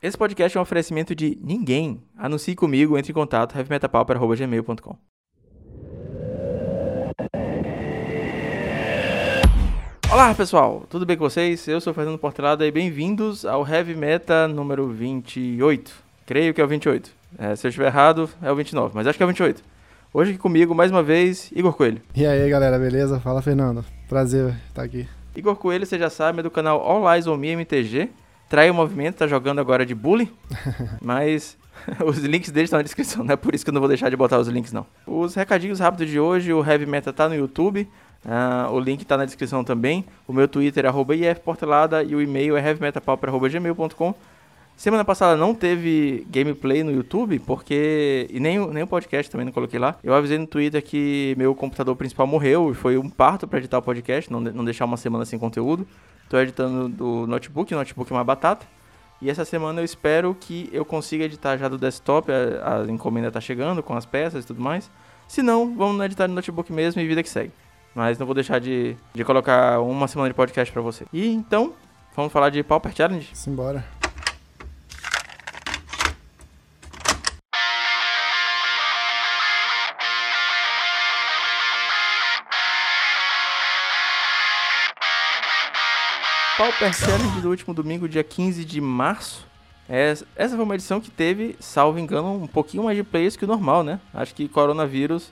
Esse podcast é um oferecimento de ninguém. Anuncie comigo, entre em contato, heavymetapauper.gmail.com. Olá pessoal, tudo bem com vocês? Eu sou o Fernando Portelada e bem-vindos ao Heavy Meta número 28. Creio que é o 28. É, se eu estiver errado, é o 29, mas acho que é o 28. Hoje aqui comigo, mais uma vez, Igor Coelho. E aí galera, beleza? Fala Fernando, prazer estar aqui. Igor Coelho, você já sabe, é do canal All Eyes On Me MTG trai o movimento, tá jogando agora de bully, mas os links dele estão na descrição, não é por isso que eu não vou deixar de botar os links não. Os recadinhos rápidos de hoje, o Heavy Meta tá no YouTube, uh, o link tá na descrição também, o meu Twitter é arroba ifportelada e o e-mail é heavymetapauper.gmail.com Semana passada não teve gameplay no YouTube, porque. E nem, nem o podcast também não coloquei lá. Eu avisei no Twitter que meu computador principal morreu e foi um parto para editar o podcast, não, não deixar uma semana sem conteúdo. Tô editando do notebook, o notebook é uma batata. E essa semana eu espero que eu consiga editar já do desktop, a, a encomenda tá chegando com as peças e tudo mais. Se não, vamos editar no notebook mesmo e vida que segue. Mas não vou deixar de, de colocar uma semana de podcast para você. E então, vamos falar de Pauper Challenge? Simbora. Pauper Challenge do último domingo, dia 15 de março. Essa foi uma edição que teve, salvo engano, um pouquinho mais de players que o normal, né? Acho que coronavírus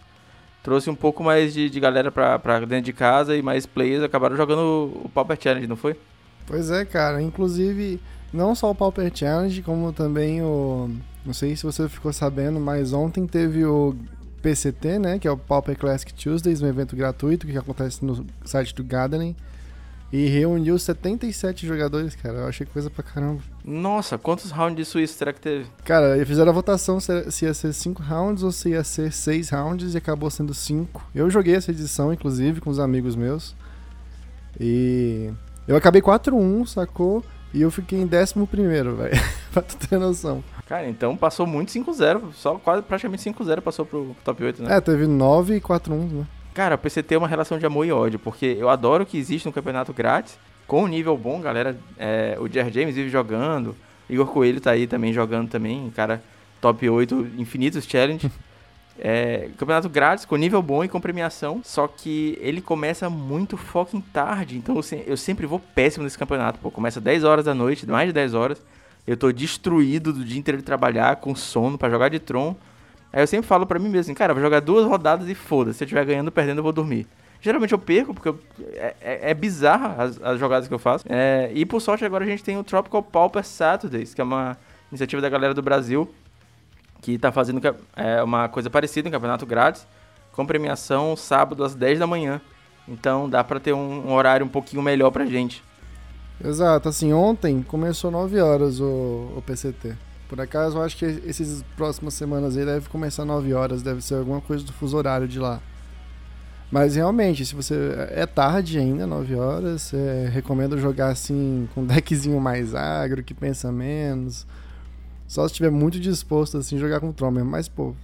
trouxe um pouco mais de, de galera pra, pra dentro de casa e mais players acabaram jogando o Pauper Challenge, não foi? Pois é, cara. Inclusive, não só o Pauper Challenge, como também o. Não sei se você ficou sabendo, mas ontem teve o PCT, né? Que é o Pauper Classic Tuesdays, um evento gratuito que acontece no site do Gathering. E reuniu 77 jogadores, cara. Eu achei coisa pra caramba. Nossa, quantos rounds de Suíça será que teve? Cara, eles fizeram a votação se ia ser 5 rounds ou se ia ser 6 rounds e acabou sendo 5. Eu joguei essa edição, inclusive, com os amigos meus. E eu acabei 4-1, sacou? E eu fiquei em 11 velho. pra tu ter noção. Cara, então passou muito 5-0. Só quase praticamente 5-0 passou pro top 8, né? É, teve 9 e 4-1, né? Cara, o PCT é uma relação de amor e ódio, porque eu adoro que existe um campeonato grátis, com um nível bom, galera. É, o Jer James vive jogando, Igor Coelho tá aí também jogando também, cara, top 8, infinitos challenge. É, campeonato grátis, com nível bom e com premiação, só que ele começa muito fucking tarde, então eu sempre vou péssimo nesse campeonato, pô, começa 10 horas da noite, mais de 10 horas, eu tô destruído do dia inteiro de trabalhar, com sono, para jogar de Tron, Aí eu sempre falo pra mim mesmo, cara, vou jogar duas rodadas e foda-se. Se eu estiver ganhando ou perdendo, eu vou dormir. Geralmente eu perco, porque eu, é, é, é bizarra as, as, jogadas que eu faço. É, e por sorte agora a gente tem o Tropical Pauper Saturdays, que é uma iniciativa da galera do Brasil, que tá fazendo é, uma coisa parecida, um campeonato grátis, com premiação sábado às 10 da manhã. Então dá pra ter um, um horário um pouquinho melhor pra gente. Exato, assim, ontem começou 9 horas o, o PCT. Por acaso, eu acho que essas próximas semanas aí deve começar 9 horas, deve ser alguma coisa do fuso horário de lá. Mas realmente, se você. É tarde ainda, 9 horas. É, recomendo jogar assim, com um deckzinho mais agro, que pensa menos. Só se estiver muito disposto assim, jogar com Tron mesmo. Mas, pô,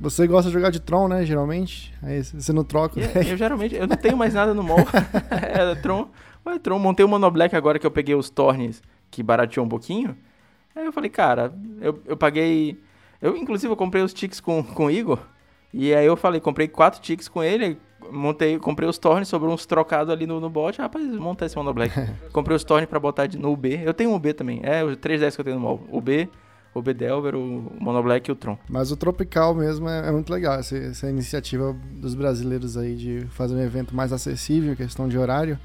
você gosta de jogar de Tron, né? Geralmente. Aí você não troca. Eu, eu geralmente, eu não tenho mais nada no mall. é, Tron. Ué, Tron, montei o Monoblack agora que eu peguei os Tornes, que barateou um pouquinho. Aí eu falei, cara, eu, eu paguei. Eu, inclusive, eu comprei os tickets com, com o Igor. E aí eu falei, comprei quatro tickets com ele, montei, comprei os tornes, sobrou uns trocados ali no, no bot. Rapaz, monta esse Monoblack. comprei os tornes pra botar no UB. Eu tenho um UB também. É, os 310 que eu tenho no mall. UB, o B Delver, o Monoblack e o Tron. Mas o Tropical mesmo é, é muito legal, essa, essa, iniciativa dos brasileiros aí de fazer um evento mais acessível, questão de horário.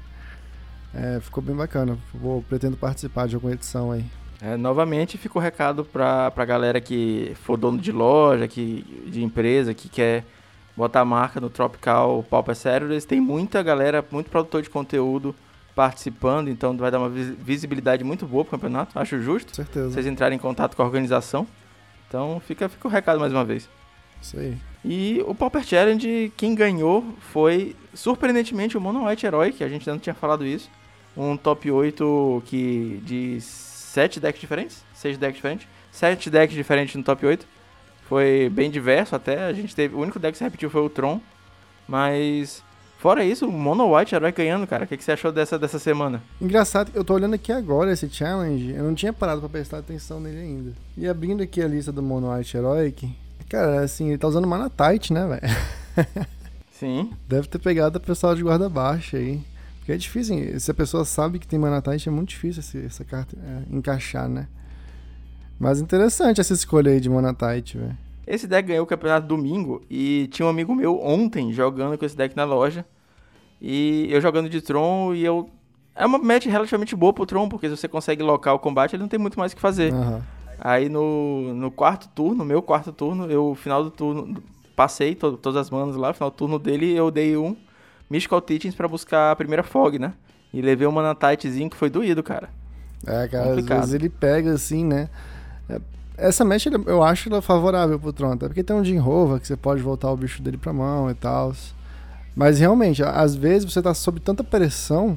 É, ficou bem bacana. Vou, pretendo participar de alguma edição aí. É, novamente fica o recado para a galera que for dono de loja, que, de empresa, que quer botar a marca no Tropical Pauper Saturdays. Tem muita galera, muito produtor de conteúdo participando, então vai dar uma visibilidade muito boa pro campeonato, acho justo. Certeza. Vocês entrarem em contato com a organização. Então fica, fica o recado mais uma vez. Isso aí. E o Pauper Challenge, quem ganhou foi, surpreendentemente, o Mono White Herói, que a gente ainda não tinha falado isso. Um top 8 que de sete decks diferentes, seis decks diferentes, sete decks diferentes no top 8. Foi bem diverso até, a gente teve, o único deck que se repetiu foi o Tron, mas Fora isso, o Mono White Herói ganhando, cara. O que, que você achou dessa, dessa semana? Engraçado, eu tô olhando aqui agora esse challenge, eu não tinha parado pra prestar atenção nele ainda. E abrindo aqui a lista do Mono White Heroic, cara, assim, ele tá usando Mana Tight, né, velho? Sim. Deve ter pegado o pessoal de guarda baixa aí. Porque é difícil, hein? se a pessoa sabe que tem Mana Tight, é muito difícil esse, essa carta é, encaixar, né? Mas interessante essa escolha aí de Mana Tight, velho. Esse deck ganhou o campeonato domingo e tinha um amigo meu ontem jogando com esse deck na loja. E eu jogando de Tron e eu. É uma match relativamente boa pro Tron, porque se você consegue locar o combate, ele não tem muito mais o que fazer. Aham. Aí no, no quarto turno, meu quarto turno, eu, final do turno, passei to, todas as manas lá, final do turno dele, eu dei um Mystical Teachings pra buscar a primeira Fog, né? E levei um Mana Tightzinho que foi doído, cara. É, cara, às Complicado. vezes ele pega assim, né? É, Essa match ele- eu acho ela favorável pro Tron, até porque tem um Jin Hova que você pode voltar o bicho dele pra mão e tal. Mas realmente, às vezes você tá sob tanta pressão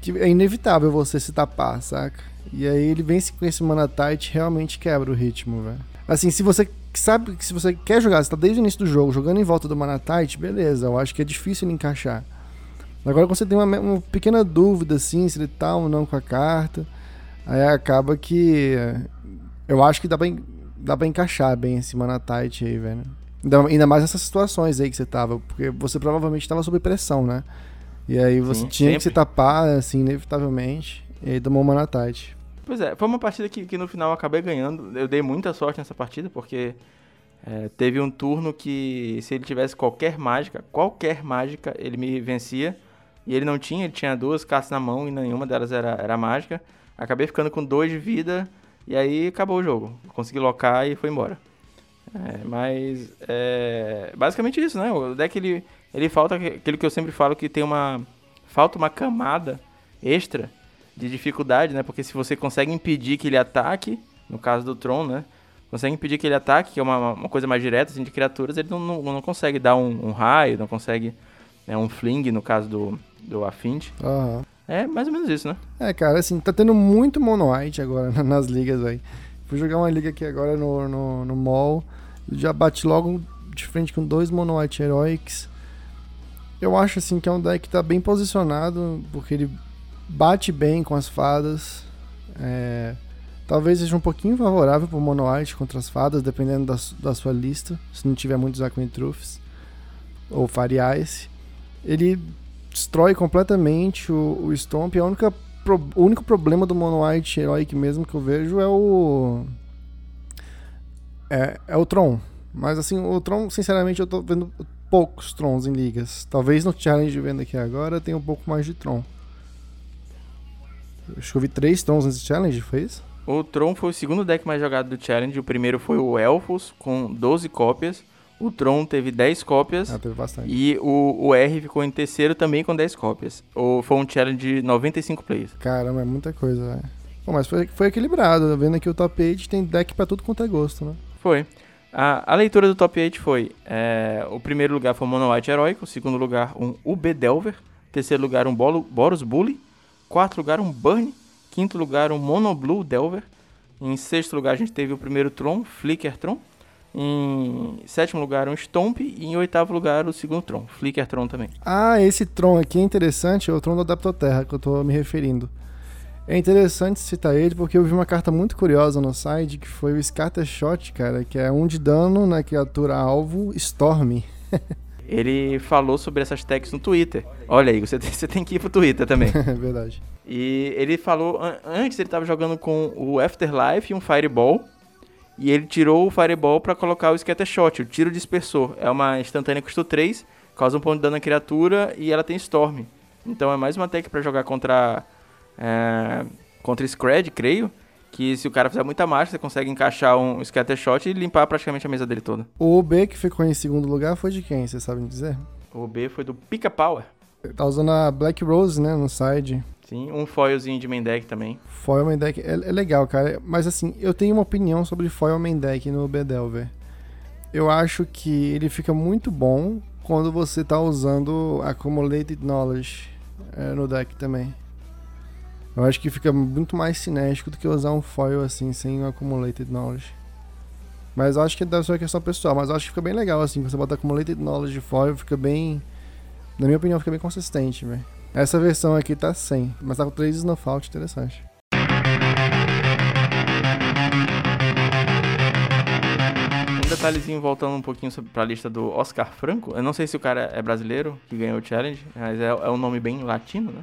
que é inevitável você se tapar, saca? E aí ele vem com esse mana tight realmente quebra o ritmo, velho. Assim, se você sabe que se você quer jogar, você tá desde o início do jogo jogando em volta do mana tight, beleza, eu acho que é difícil ele encaixar. Agora quando você tem uma, uma pequena dúvida assim, se ele tá ou não com a carta, aí acaba que eu acho que dá pra, dá pra encaixar bem esse mana tight aí, velho. Ainda, ainda mais nessas situações aí que você tava, porque você provavelmente tava sob pressão, né? E aí você Sim, tinha que se sempre. tapar, assim, inevitavelmente, e aí tomou mana tight. Pois é, foi uma partida que, que no final eu acabei ganhando. Eu dei muita sorte nessa partida, porque é, teve um turno que se ele tivesse qualquer mágica, qualquer mágica, ele me vencia. E ele não tinha, ele tinha duas cartas na mão e nenhuma delas era, era mágica. Acabei ficando com dois de vida e aí acabou o jogo. Consegui locar e foi embora. É, mas é basicamente isso, né? O deck ele, ele falta aquilo que eu sempre falo que tem uma falta uma camada extra de dificuldade, né? Porque se você consegue impedir que ele ataque, no caso do Tron, né? Consegue impedir que ele ataque, que é uma, uma coisa mais direta assim, de criaturas, ele não, não, não consegue dar um, um raio, não consegue né, um fling, no caso do, do Affinity. Aham. É mais ou menos isso, né? É, cara, assim, tá tendo muito mono white agora na- nas ligas, velho. Fui jogar uma liga aqui agora no, no, no mall. Já bati logo de frente com dois mono white heroics. Eu acho, assim, que é um deck que tá bem posicionado, porque ele bate bem com as fadas. É, talvez seja um pouquinho favorável pro mono white contra as fadas, dependendo da, da sua lista. Se não tiver muitos Aquen Truths ou Ice. Ele destrói completamente o, o Stomp. A única pro- o único problema do Mono White Heroic mesmo que eu vejo é o. É, é o Tron. Mas assim, o Tron, sinceramente, eu tô vendo poucos Trons em ligas. Talvez no challenge vendo aqui agora tenha um pouco mais de Tron. Acho que eu vi três Trons nesse challenge, foi isso? O Tron foi o segundo deck mais jogado do Challenge. O primeiro foi o Elfos, com 12 cópias. O Tron teve 10 cópias. Ah, teve bastante. E o, o R ficou em terceiro também com 10 cópias. O, foi um challenge de 95 players. Caramba, é muita coisa, velho. Bom, mas foi, foi equilibrado. Vendo aqui o top 8 tem deck pra tudo quanto é gosto, né? Foi. A, a leitura do top 8 foi: é, o primeiro lugar foi o Mono White Heroico, o segundo lugar um UB Delver, terceiro lugar um Bolo, Boros Bully, quarto lugar um Burn, quinto lugar um Mono Blue Delver, em sexto lugar a gente teve o primeiro Tron, Flicker Tron, em sétimo lugar um Stomp e em oitavo lugar o segundo Tron, Flicker Tron também. Ah, esse Tron aqui é interessante, é o Tron do Adaptoterra que eu tô me referindo. É interessante citar ele porque eu vi uma carta muito curiosa no site que foi o Scattershot, cara, que é um de dano na criatura alvo Storm. Ele falou sobre essas tags no Twitter. Olha aí, você tem, você tem que ir pro Twitter também. é verdade. E ele falou, an- antes ele tava jogando com o Afterlife e um Fireball. E ele tirou o Fireball pra colocar o Scattershot, o tiro dispersor. É uma instantânea custo 3, causa um ponto de dano na criatura e ela tem Storm. Então é mais uma tech pra jogar contra é, contra Scred, creio. Que se o cara fizer muita marcha, você consegue encaixar um Scattershot e limpar praticamente a mesa dele toda. O OB que ficou em segundo lugar foi de quem, vocês sabem dizer? O B foi do Pika Power. Tá usando a Black Rose, né, no side. Sim, um foilzinho de main deck também. Foil Main Deck é, é legal, cara. Mas assim, eu tenho uma opinião sobre Foil Main Deck no Bedelver. Eu acho que ele fica muito bom quando você tá usando Accumulated Knowledge é, no deck também. Eu acho que fica muito mais cinético do que usar um foil assim, sem o Accumulated Knowledge. Mas eu acho que deve ser uma questão pessoal, mas eu acho que fica bem legal assim, você bota Accumulated Knowledge de foil, fica bem Na minha opinião, fica bem consistente, velho. Essa versão aqui tá 100, mas tá com 3 Snowfault, interessante. Um detalhezinho voltando um pouquinho sobre, pra lista do Oscar Franco. Eu não sei se o cara é brasileiro que ganhou o challenge, mas é, é um nome bem latino, né?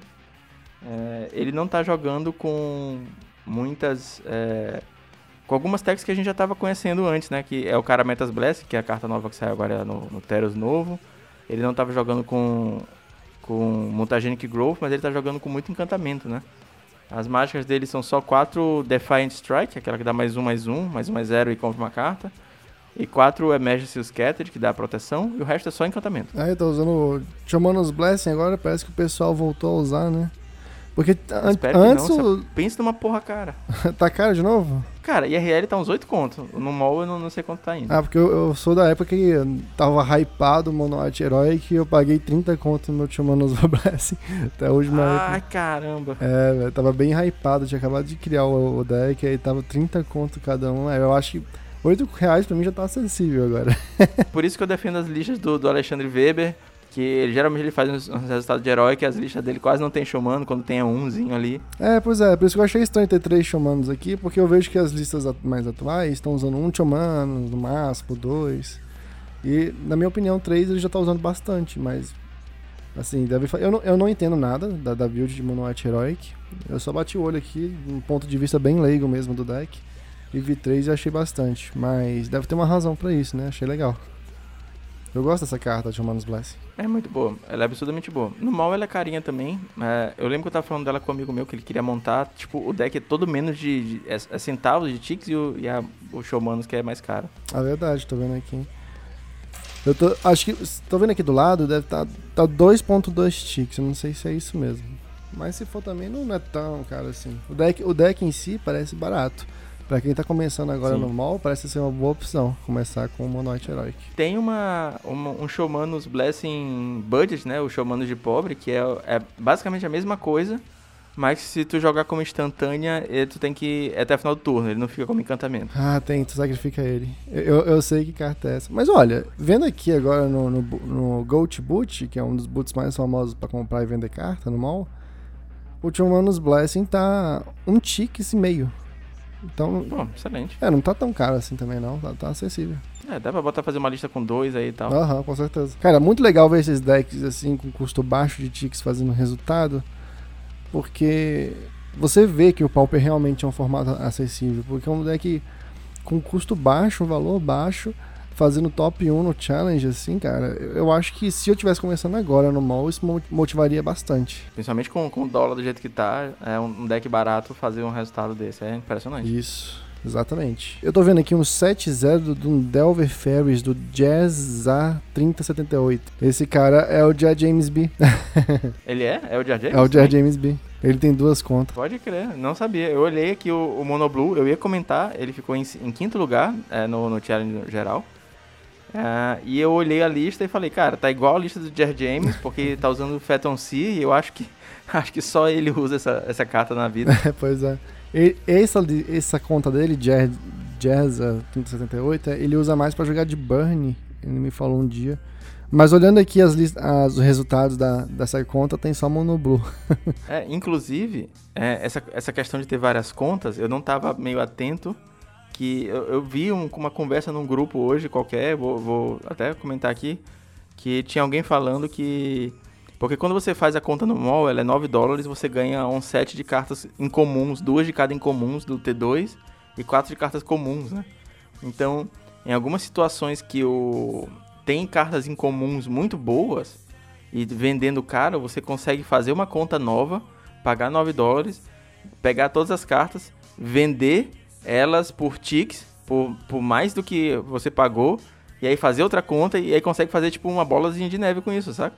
É, ele não tá jogando com muitas. É, com algumas techs que a gente já tava conhecendo antes, né? Que é o cara Metas Blast, que é a carta nova que saiu agora no, no Teros novo. Ele não tava jogando com, com Mutagenic Growth, mas ele tá jogando com muito encantamento, né? As mágicas dele são só 4 Defiant Strike, aquela que dá mais um, mais um, mais um, mais zero e compra uma carta. E 4 Emergency Scattered, que dá proteção, e o resto é só encantamento. Aí, tô usando Shaman's Blessing agora, parece que o pessoal voltou a usar, né? Porque an antes. Não, pensa numa porra cara. tá caro de novo? Cara, IRL tá uns 8 contos. No mall eu não, não sei quanto tá indo. Ah, porque eu, eu, sou da época que tava hypado o Monoart Heroic e eu paguei 30 contos no meu Chumanos Blessing. Até hoje, Ai, caramba. É, velho, tava bem hypado. Tinha acabado de criar o, o deck, aí tava 30 contos cada um. Eu acho que 8 reais pra mim já tá acessível agora. Por isso que eu defendo as listas do, do Alexandre Weber, que ele, geralmente ele faz uns, uns, resultados de herói que as listas dele quase não tem showmano, quando tem umzinho ali. É, pois é, por isso que eu achei estranho ter três showmanos aqui, porque eu vejo que as listas mais atuais estão usando um showmano, no máximo, dois. E, na minha opinião, três ele já tá usando bastante, mas Assim, deve eu não, eu não entendo nada da, da build de Monoite Heroic. Eu só bati o olho aqui, um ponto de vista bem leigo mesmo do deck. E vi 3 e achei bastante. Mas deve ter uma razão para isso, né? Achei legal. Eu gosto dessa carta de Humanos Blessing. É muito boa, ela é absurdamente boa. No mal ela é carinha também. É, eu lembro que eu tava falando dela com um amigo meu que ele queria montar. Tipo, o deck é todo menos de, de é, é centavos de ticks e, o, e a, o Showmanos que é mais caro. Ah, verdade, tô vendo aqui. Eu tô, acho que, tô vendo aqui do lado, deve estar tá, tá 2.2 ticks, eu não sei se é isso mesmo. Mas se for também não é tão caro assim. O deck, o deck em si parece barato. Pra quem tá começando agora Sim. no mall, parece ser uma boa opção começar com o Monoite Heroic. Tem uma, uma, um Showmanos Blessing Budget, né? O Showmanos de pobre, que é, é basicamente a mesma coisa, mas se tu jogar como instantânea, ele, tu tem que. É até o final do turno, ele não fica como encantamento. Ah, tem, tu sacrifica ele. Eu, eu sei que carta é essa. Mas olha, vendo aqui agora no, no, no Goat Boot, que é um dos boots mais famosos para comprar e vender carta no mall, o Showmanos Blessing tá um tique e meio. Então. Pô, excelente. É, não tá tão caro assim também, não. Tá, tá acessível. É, dá pra botar fazer uma lista com dois aí e tal. Aham, com certeza. Cara, muito legal ver esses decks assim, com custo baixo de ticks fazendo resultado. Porque você vê que o Pauper realmente é um formato acessível. Porque é um deck com custo baixo, um valor baixo fazendo top 1 no challenge, assim, cara, eu acho que se eu tivesse começando agora no mall, isso motivaria bastante. Principalmente com, com o dólar do jeito que tá, é um deck barato fazer um resultado desse, é impressionante. Isso. Exatamente. Eu tô vendo aqui um 7-0 do Delver Ferries do Jazz A3078. Esse cara é o Jar James B. Ele é? É o Jar James? É o Jar James B. Ele tem duas contas. Pode crer, não sabia. Eu olhei aqui o, o Monoblue, eu ia comentar, ele ficou em, em quinto lugar é, no, no challenge geral. Uh, e eu olhei a lista e falei, cara, tá igual a lista do Jer James, porque tá usando o Phantom Sea e eu acho que acho que só ele usa essa, essa carta na vida. Pois é. E, essa, essa conta dele, Jer, 3078, é, ele usa mais para jogar de Burn, ele me falou um dia. Mas olhando aqui as, as, os resultados da, dessa conta, tem só Monoblue. é, inclusive, é, essa, essa questão de ter várias contas, eu não tava meio atento que eu, eu vi um, uma conversa num grupo hoje qualquer, vou, vou até comentar aqui, que tinha alguém falando que porque quando você faz a conta no mall, ela é 9 dólares, você ganha um set de cartas incomuns, duas de cada incomuns do T2 e quatro de cartas comuns, né? Então, em algumas situações que o tem cartas incomuns muito boas e vendendo caro, você consegue fazer uma conta nova, pagar 9 dólares, pegar todas as cartas, vender elas por ticks, por, por mais do que você pagou, e aí fazer outra conta e aí consegue fazer tipo uma bolazinha de neve com isso, saca?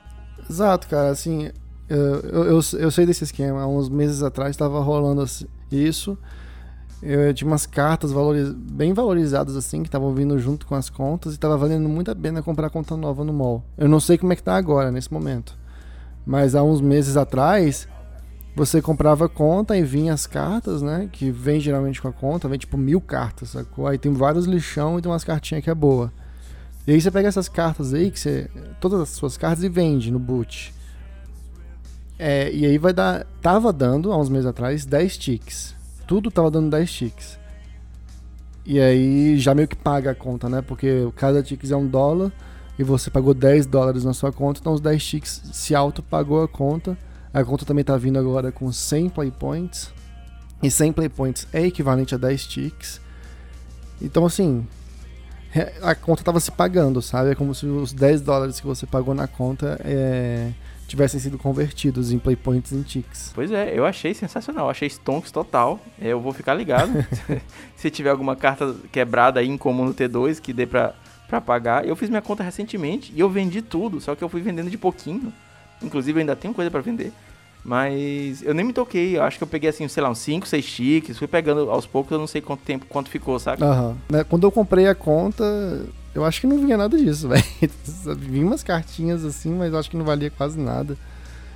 Exato, cara, assim, eu, eu, eu sei desse esquema, há uns meses atrás estava rolando isso, eu tinha umas cartas valoriz... bem valorizadas assim, que estavam vindo junto com as contas e estava valendo muito a pena comprar conta nova no mall. Eu não sei como é que tá agora, nesse momento. Mas há uns meses atrás, você comprava conta e vinha as cartas, né? Que vem geralmente com a conta, vem tipo mil cartas, sacou? Aí tem vários lixão e tem umas cartinhas que é boa. E aí você pega essas cartas aí, que você. Todas as suas cartas e vende no boot. É, e aí vai dar. Tava dando, há uns meses atrás, 10 ticks. Tudo tava dando 10 ticks. E aí já meio que paga a conta, né? Porque cada ticks é um dólar e você pagou 10 dólares na sua conta, então os 10 ticks se auto pagou a conta. A conta também tá vindo agora com 100 play points. E 100 play points é equivalente a 10 ticks. Então assim, a conta tava se pagando, sabe? É como se os 10 dólares que você pagou na conta é, tivessem sido convertidos em play points em ticks. Pois é, eu achei sensacional, achei stonks total. Eu vou ficar ligado. se tiver alguma carta quebrada aí em comum no T2 que dê pra, pra pagar. Eu fiz minha conta recentemente e eu vendi tudo, só que eu fui vendendo de pouquinho. Inclusive ainda tenho coisa para vender. Mas eu nem me toquei, eu acho que eu peguei assim, sei lá, uns 5, 6 tickets, fui pegando aos poucos, eu não sei quanto tempo, quanto ficou, sabe? Aham. Uhum. Quando eu comprei a conta, eu acho que não vinha nada disso, velho. Vinha umas cartinhas assim, mas eu acho que não valia quase nada.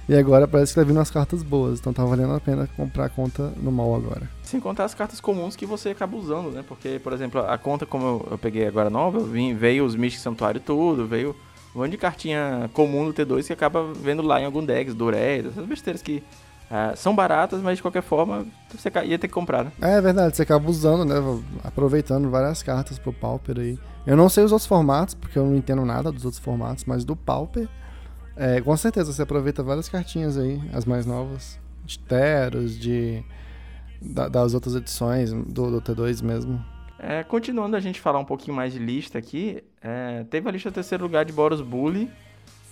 E agora parece que tá vindo umas cartas boas, então tá valendo a pena comprar a conta no mal agora. Sem contar as cartas comuns que você acaba usando, né? Porque, por exemplo, a conta como eu, eu peguei agora nova, vim, veio os Mystic Santuário tudo, veio um monte de cartinha comum no T2 que acaba vendo lá em algum decks, Durex, essas besteiras que uh, são baratas, mas de qualquer forma você ia ter que comprar, né? É verdade, você acaba usando, né? Aproveitando várias cartas pro Pauper aí. Eu não sei os outros formatos, porque eu não entendo nada dos outros formatos, mas do Pauper, é, com certeza você aproveita várias cartinhas aí, as mais novas, de Teros, de. Da, das outras edições do, do T2 mesmo. É, continuando a gente falar um pouquinho mais de lista aqui, é, teve a lista terceiro lugar de Boros Bully,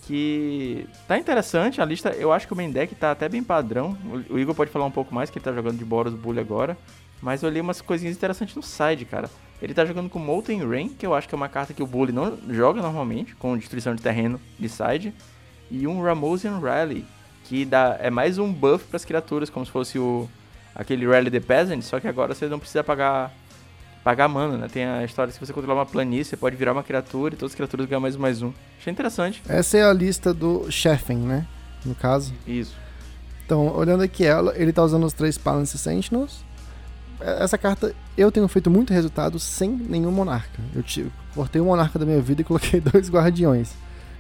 que tá interessante. A lista, eu acho que o main deck tá até bem padrão. O, Igor pode falar um pouco mais, que ele tá jogando de Boros Bully agora. Mas eu li umas coisinhas interessantes no side, cara. Ele tá jogando com Molten Rain, que eu acho que é uma carta que o Bully não joga normalmente, com destruição de terreno de side. E um Ramosian Rally, que dá, é mais um buff para as criaturas, como se fosse o aquele Rally the Peasant, só que agora você não precisa pagar pagar mana, né? Tem a história se você controlar uma planície, você pode virar uma criatura e todas as criaturas ganham mais mais um. Achei interessante. Essa é a lista do Chefen, né? No caso. Isso. Então, olhando aqui ela, ele tá usando os três Balance Sentinels. É, essa carta eu tenho feito muito resultado sem nenhum monarca. Eu cortei o monarca da minha vida e coloquei dois guardiões.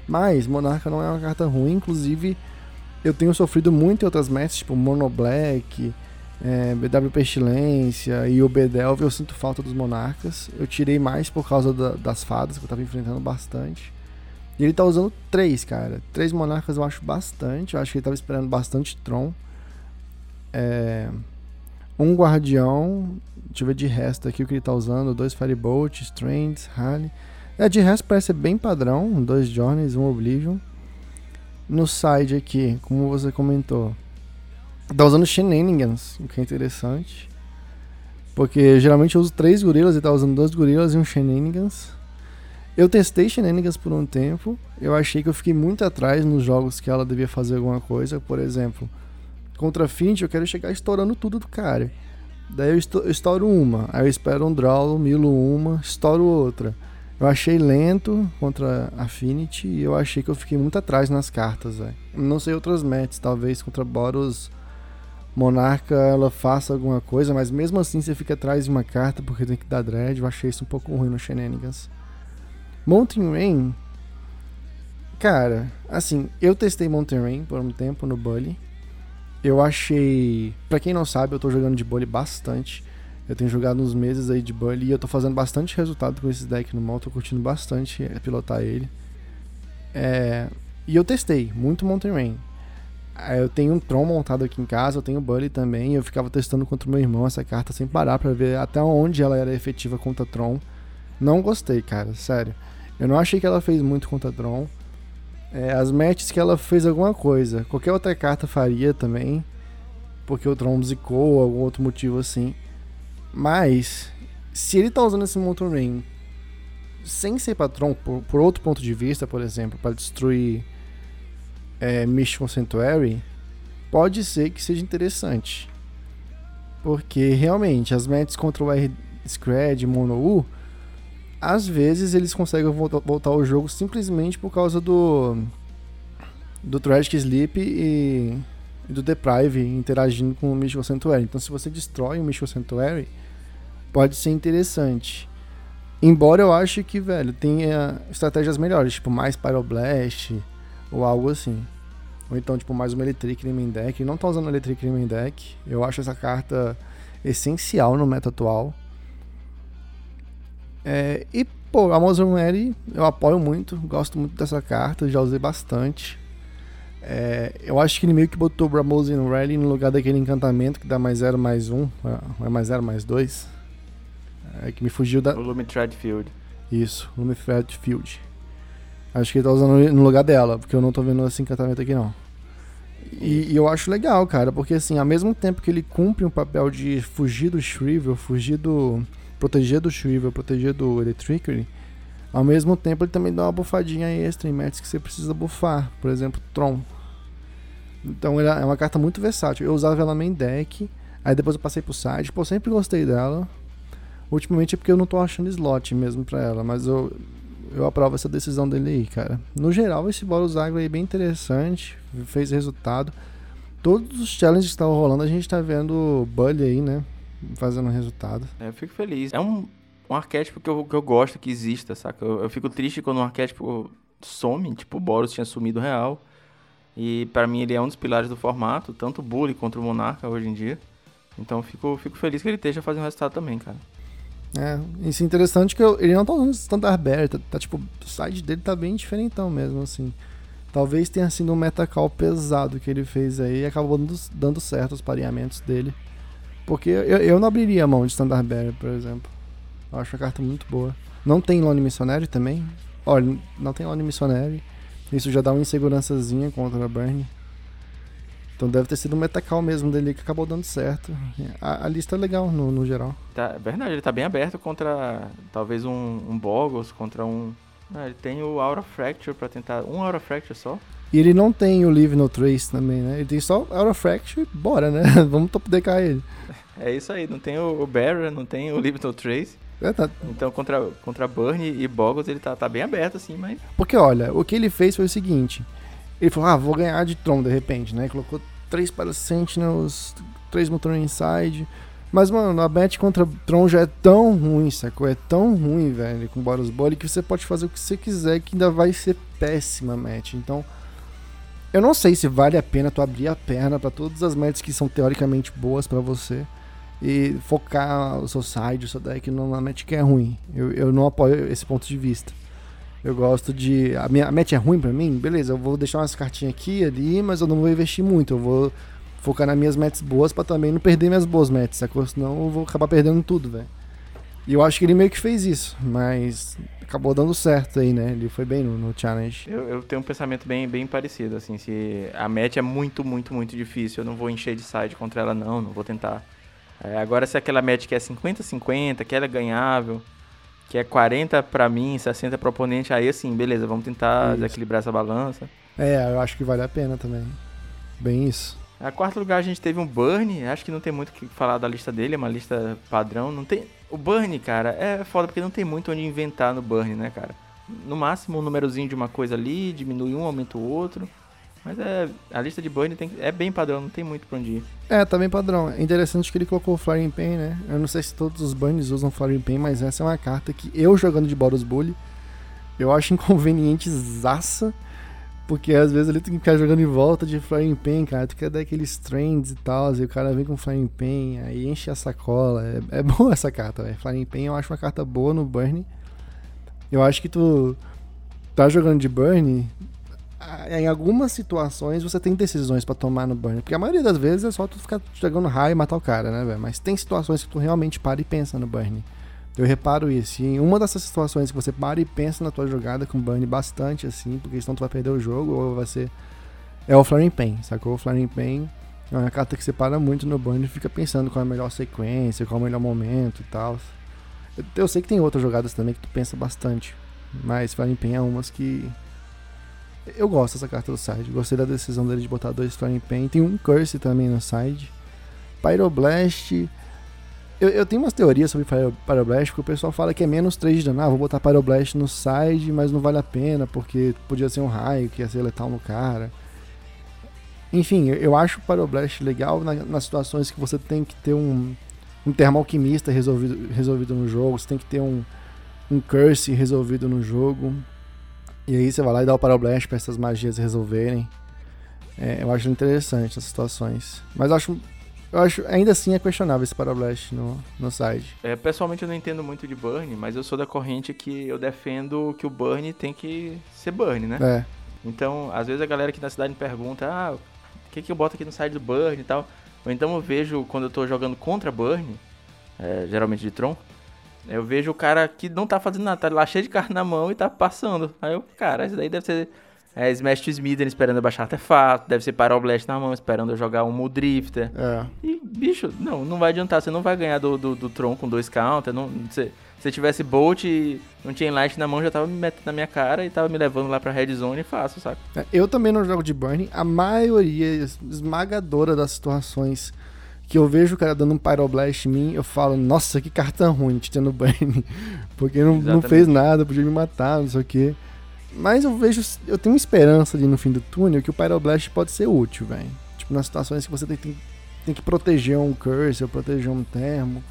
Mas monarca não é uma carta ruim, inclusive eu tenho sofrido muito em outras matches, tipo Mono Black, é, BW Pestilência e o Bedelve, eu sinto falta dos monarcas. Eu tirei mais por causa da, das fadas, que eu tava enfrentando bastante. E ele tá usando três, cara. Três monarcas eu acho bastante. Eu acho que ele tava esperando bastante Tron. É, um guardião. Deixa eu ver de resto aqui o que ele tá usando. Dois Firebolt, Strands, Rally. É, de resto parece ser bem padrão. Dois Journeys, um Oblivion. No side aqui, como você comentou, Tá usando Shenanigans, o que é interessante. Porque geralmente eu uso três gorilas e tá usando dois gorilas e um Shenanigans. Eu testei Shenanigans por um tempo. Eu achei que eu fiquei muito atrás nos jogos que ela devia fazer alguma coisa. Por exemplo, contra Fint eu quero chegar estourando tudo do cara. Daí eu estouro uma, aí eu espero um draw, milo uma, estouro outra. Eu achei lento contra Affinity e eu achei que eu fiquei muito atrás nas cartas, velho. Não sei outras matches, talvez contra Boros Monarca ela faça alguma coisa, mas mesmo assim você fica atrás de uma carta porque tem que dar dread. Eu achei isso um pouco ruim no Shenanigans. Mountain Rain. Cara, assim, eu testei Mountain Rain por um tempo no Bully. Eu achei. Pra quem não sabe, eu tô jogando de Bully bastante. Eu tenho jogado uns meses aí de Bully e eu tô fazendo bastante resultado com esse deck no mal. Tô curtindo bastante pilotar ele. É... E eu testei muito Mountain Rain. Eu tenho um Tron montado aqui em casa, eu tenho o Bully também. Eu ficava testando contra o meu irmão essa carta sem parar para ver até onde ela era efetiva contra Tron. Não gostei, cara, sério. Eu não achei que ela fez muito contra Tron. É, as matches que ela fez alguma coisa. Qualquer outra carta faria também. Porque o Tron zicou ou algum outro motivo assim. Mas, se ele tá usando esse Mountain Rain sem ser patrão, por, por outro ponto de vista, por exemplo, para destruir é, Mission Sanctuary, pode ser que seja interessante. Porque realmente as matches contra o R-Scred Mono U, às vezes eles conseguem voltar, voltar ao jogo simplesmente por causa do do Tragic Sleep e, e do Deprive interagindo com o Mystical Sanctuary. Então se você destrói o Mystical Sanctuary, pode ser interessante. Embora eu ache que, velho, tenha estratégias melhores, tipo mais Pyroblast ou algo assim. Ou então, tipo, mais uma Electric main deck. Não tô usando Electric main deck. Eu acho essa carta essencial no meta atual. É, e, pô, a Mary eu apoio muito. Gosto muito dessa carta, já usei bastante. É, eu acho que ele meio que botou o Bramosin Rally no lugar daquele encantamento que dá mais 0, mais 1. Um, é mais 0, mais 2 é que me fugiu da. O Lume Field. Isso, Lume Field. Acho que ele tá usando no lugar dela, porque eu não tô vendo esse encantamento aqui não. E, e, eu acho legal, cara, porque assim, ao mesmo tempo que ele cumpre um papel de fugir do Shrivel, fugir do. proteger do Shrivel, proteger do Electricity, ao mesmo tempo ele também dá uma bufadinha extra em matches que você precisa bufar, por exemplo, Tron. Então é uma carta muito versátil. Eu usava ela main deck, aí depois eu passei pro side, pô, sempre gostei dela. Ultimamente é porque eu não tô achando slot mesmo pra ela, mas eu, eu aprovo essa decisão dele aí, cara. No geral, esse Boros Agro aí é bem interessante, fez resultado. Todos os challenges que estavam rolando, a gente tá vendo Bully aí, né? Fazendo resultado. É, eu fico feliz. É um, um arquétipo que eu, que eu gosto que exista, saca? Eu, eu fico triste quando um arquétipo some, tipo o Boros tinha sumido real. E para mim ele é um dos pilares do formato, tanto o Bully quanto o Monarca hoje em dia. Então fico, fico feliz que ele esteja fazendo resultado também, cara. É, isso é interessante que eu, ele não tá usando standard tá, tá, tipo, o site dele tá bem diferentão mesmo, assim. Talvez tenha sido um metacall pesado que ele fez aí e acabou dando, dando certo os pareamentos dele. Porque eu, eu não abriria a mão de standard bearer, por exemplo. Eu acho a carta muito boa. Não tem Lone Missionary também? Olha, não tem Lone Missionary. Isso já dá uma insegurançazinha contra a Burn. Então deve ter sido um metacall mesmo dele que acabou dando certo. A, a lista é legal no, no geral. Tá, é verdade, ele tá bem aberto contra talvez um, um Boggles, contra um. Ah, ele tem o Aura Fracture pra tentar. Um Aura Fracture só. E ele não tem o Live No Trace também, né? Ele tem só o Aura Fracture, bora, né? Vamos top decar ele. É isso aí, não tem o, o Barrier, não tem o Live No Trace. É, tá. Então contra, contra Burn e Boggles ele tá, tá bem aberto assim, mas. Porque olha, o que ele fez foi o seguinte. Ele falou, ah, vou ganhar de Tron de repente, né? Colocou três para Sentinels, três Motor Inside. Mas, mano, a match contra Tron já é tão ruim, sacou? É tão ruim, velho, com Boros Body, que você pode fazer o que você quiser, que ainda vai ser péssima a match. Então, eu não sei se vale a pena tu abrir a perna para todas as matches que são teoricamente boas para você e focar o seu side, o seu deck na match que é ruim. Eu, eu não apoio esse ponto de vista. Eu gosto de. A minha a match é ruim pra mim? Beleza, eu vou deixar umas cartinhas aqui ali, mas eu não vou investir muito. Eu vou focar nas minhas matches boas pra também não perder minhas boas matches, sacou? Senão eu vou acabar perdendo tudo, velho. E eu acho que ele meio que fez isso, mas acabou dando certo aí, né? Ele foi bem no, no challenge. Eu, eu, tenho um pensamento bem, bem parecido, assim, se a match é muito, muito, muito difícil, eu não vou encher de side contra ela, não, não vou tentar. É, agora, se aquela match que é 50-50, que ela é ganhável, que é 40 para mim, 60 para oponente, aí assim, beleza, vamos tentar isso. desequilibrar essa balança. É, eu acho que vale a pena também. Bem isso. A quarto lugar a gente teve um Burn, acho que não tem muito o que falar da lista dele, é uma lista padrão, não tem... O Burn, cara, é foda porque não tem muito onde inventar no Burn, né, cara? No máximo um númerozinho de uma coisa ali, diminui um, aumenta o outro. Mas é, a lista de burn tem, é bem padrão, não tem muito pra onde ir. É, tá bem padrão. É interessante que ele colocou o Flaring Pain, né? Eu não sei se todos os burns usam Flaring Pain, mas essa é uma carta que eu jogando de Boros Bully, eu acho inconveniente zaça. Porque às vezes ele tem que ficar jogando em volta de Flaring Pain, cara. Tu quer dar aqueles trends e tal, e o cara vem com Flaring Pain, aí enche a sacola. É, é boa essa carta, velho. Flaring Pain eu acho uma carta boa no Burn. Eu acho que tu tá jogando de Burn, em algumas situações você tem decisões para tomar no burn. Porque a maioria das vezes é só tu ficar jogando raio e matar o cara, né, velho? Mas tem situações que tu realmente para e pensa no burn. Eu reparo isso. E em uma dessas situações que você para e pensa na tua jogada com burn bastante, assim, porque senão tu vai perder o jogo ou vai ser. É o Flaring Pain, sacou? O Flaring Pain é uma carta que você para muito no burn e fica pensando qual é a melhor sequência, qual é o melhor momento e tal. Eu, eu sei que tem outras jogadas também que tu pensa bastante. Mas Flaring Pain é umas que eu gosto dessa carta do side. Gostei da decisão dele de botar dois Flying Pain. Tem um Curse também no side. Pyroblast. Eu, eu tenho umas teorias sobre Pyroblast, porque o pessoal fala que é menos 3 de dano. Ah, vou botar Pyroblast no side, mas não vale a pena, porque podia ser um raio que ia ser letal no cara. Enfim, eu acho o Pyroblast legal na, nas situações que você tem que ter um, um termo alquimista resolvido, resolvido no jogo, você tem que ter um, um curse resolvido no jogo. E aí você vai lá e dá o Parablast pra essas magias resolverem. É, eu acho interessante essas situações. Mas eu acho, eu acho ainda assim é questionável esse Parablast no, no side. É, pessoalmente eu não entendo muito de Burn, mas eu sou da corrente que eu defendo que o Burn tem que ser Burn, né? É. Então, às vezes a galera aqui na cidade me pergunta, ah, o que, que eu boto aqui no side do Burn e tal. Ou então eu vejo quando eu tô jogando contra Burn, é, geralmente de Tron, eu vejo o cara que não tá fazendo nada, tá lá cheio de carne na mão e tá passando. Aí eu, cara, isso daí deve ser é, Smash to esperando eu baixar artefato, deve ser Pyroblast na mão esperando eu jogar um Muldrifter. É. E, bicho, não, não vai adiantar, você não vai ganhar do, do, do Tron com dois counter, não, você... Se tivesse Bolt e não tinha Light na mão, já tava me metendo na minha cara e tava me levando lá pra Red Zone e fácil, saca? É, eu também não jogo de Burn. A maioria esmagadora das situações que eu vejo o cara dando um Pyroblast em mim, eu falo, nossa, que carta ruim de ter no Burn. Porque não, não fez nada, podia me matar, não sei o que. Mas eu vejo, eu tenho esperança ali no fim do túnel que o Pyroblast pode ser útil, velho. Tipo, nas situações que você tem, tem, tem, que proteger um Curse, ou proteger um Termo.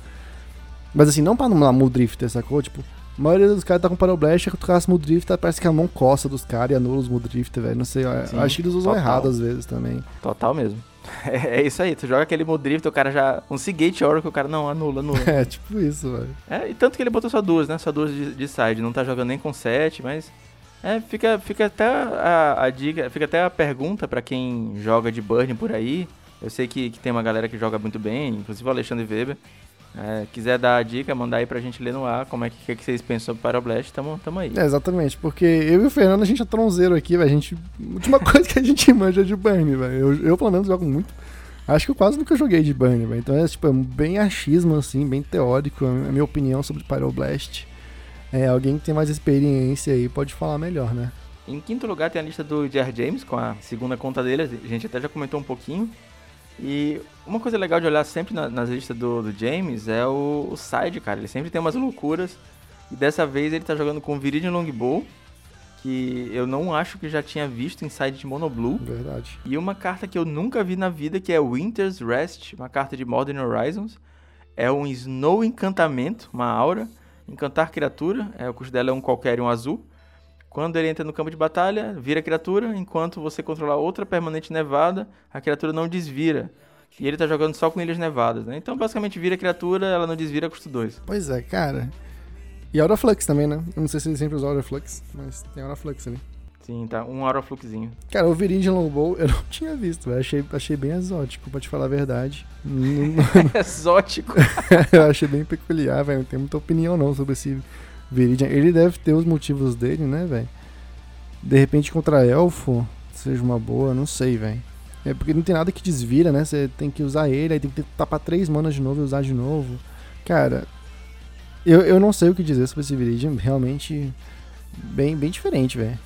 Mas assim, não pra anular Muldrifter, sacou? Tipo, a maioria dos caras tá com Pyroblast, que tu caça Muldrifter, parece que a mão coça dos caras e anula os Muldrifter, velho. Não sei, Sim, acho que eles usam total. errado às vezes também. Total mesmo. É, é isso aí, tu joga aquele Muldrifter, o cara já. Um Seagate Oracle, o cara não, anula, anula. É, tipo isso, velho. É, e tanto que ele botou só duas, né? Só duas de, de side, não tá jogando nem com sete, mas. É, fica, fica até a, a dica, fica até a pergunta para quem joga de Burn por aí. Eu sei que, que tem uma galera que joga muito bem, inclusive o Alexandre Weber. É, quiser dar a dica, mandar aí pra gente ler no ar como é que, que vocês pensam sobre Pyroblast, tamo, tamo aí. É, exatamente, porque eu e o Fernando, a gente é tronzeiro aqui, velho. A gente. A última coisa que a gente manja é de Burn, velho. Eu, eu, pelo menos, jogo muito. Acho que eu quase nunca joguei de Burn, velho. Então é, tipo, é bem achismo, assim, bem teórico, a minha opinião sobre Pyroblast. É, alguém que tem mais experiência aí pode falar melhor, né? Em quinto lugar tem a lista do Jar James, com a segunda conta dele, a gente até já comentou um pouquinho. E uma coisa legal de olhar sempre na, nas listas do, do, James é o, o, side, cara. Ele sempre tem umas loucuras. E dessa vez ele tá jogando com Viridian Longbow, que eu não acho que já tinha visto em side de Monoblue. Verdade. E uma carta que eu nunca vi na vida, que é Winter's Rest, uma carta de Modern Horizons. É um Snow Encantamento, uma aura. Encantar criatura, é, o custo dela é um qualquer um azul. Quando ele entra no campo de batalha, vira criatura, enquanto você controlar outra permanente nevada, a criatura não desvira. E ele tá jogando só com ilhas nevadas, né? Então, basicamente, vira criatura, ela não desvira, custo 2. Pois é, cara. E Auraflux também, né? Eu não sei se ele sempre usa Auraflux, mas tem Auraflux ali. Sim, tá. Um Aurafluxzinho. Cara, o Viridian Longbow eu não tinha visto, velho. Achei, achei bem exótico, pra te falar a verdade. exótico? eu achei bem peculiar, velho. Não tenho muita opinião não sobre esse Viridian. Ele deve ter os motivos dele, né, velho? De repente contra elfo seja uma boa, não sei, velho. É porque não tem nada que desvira, né? Você tem que usar ele, aí tem que tapar três manas de novo e usar de novo. Cara, eu, eu não sei o que dizer sobre esse Viridian. Realmente bem, bem diferente, velho.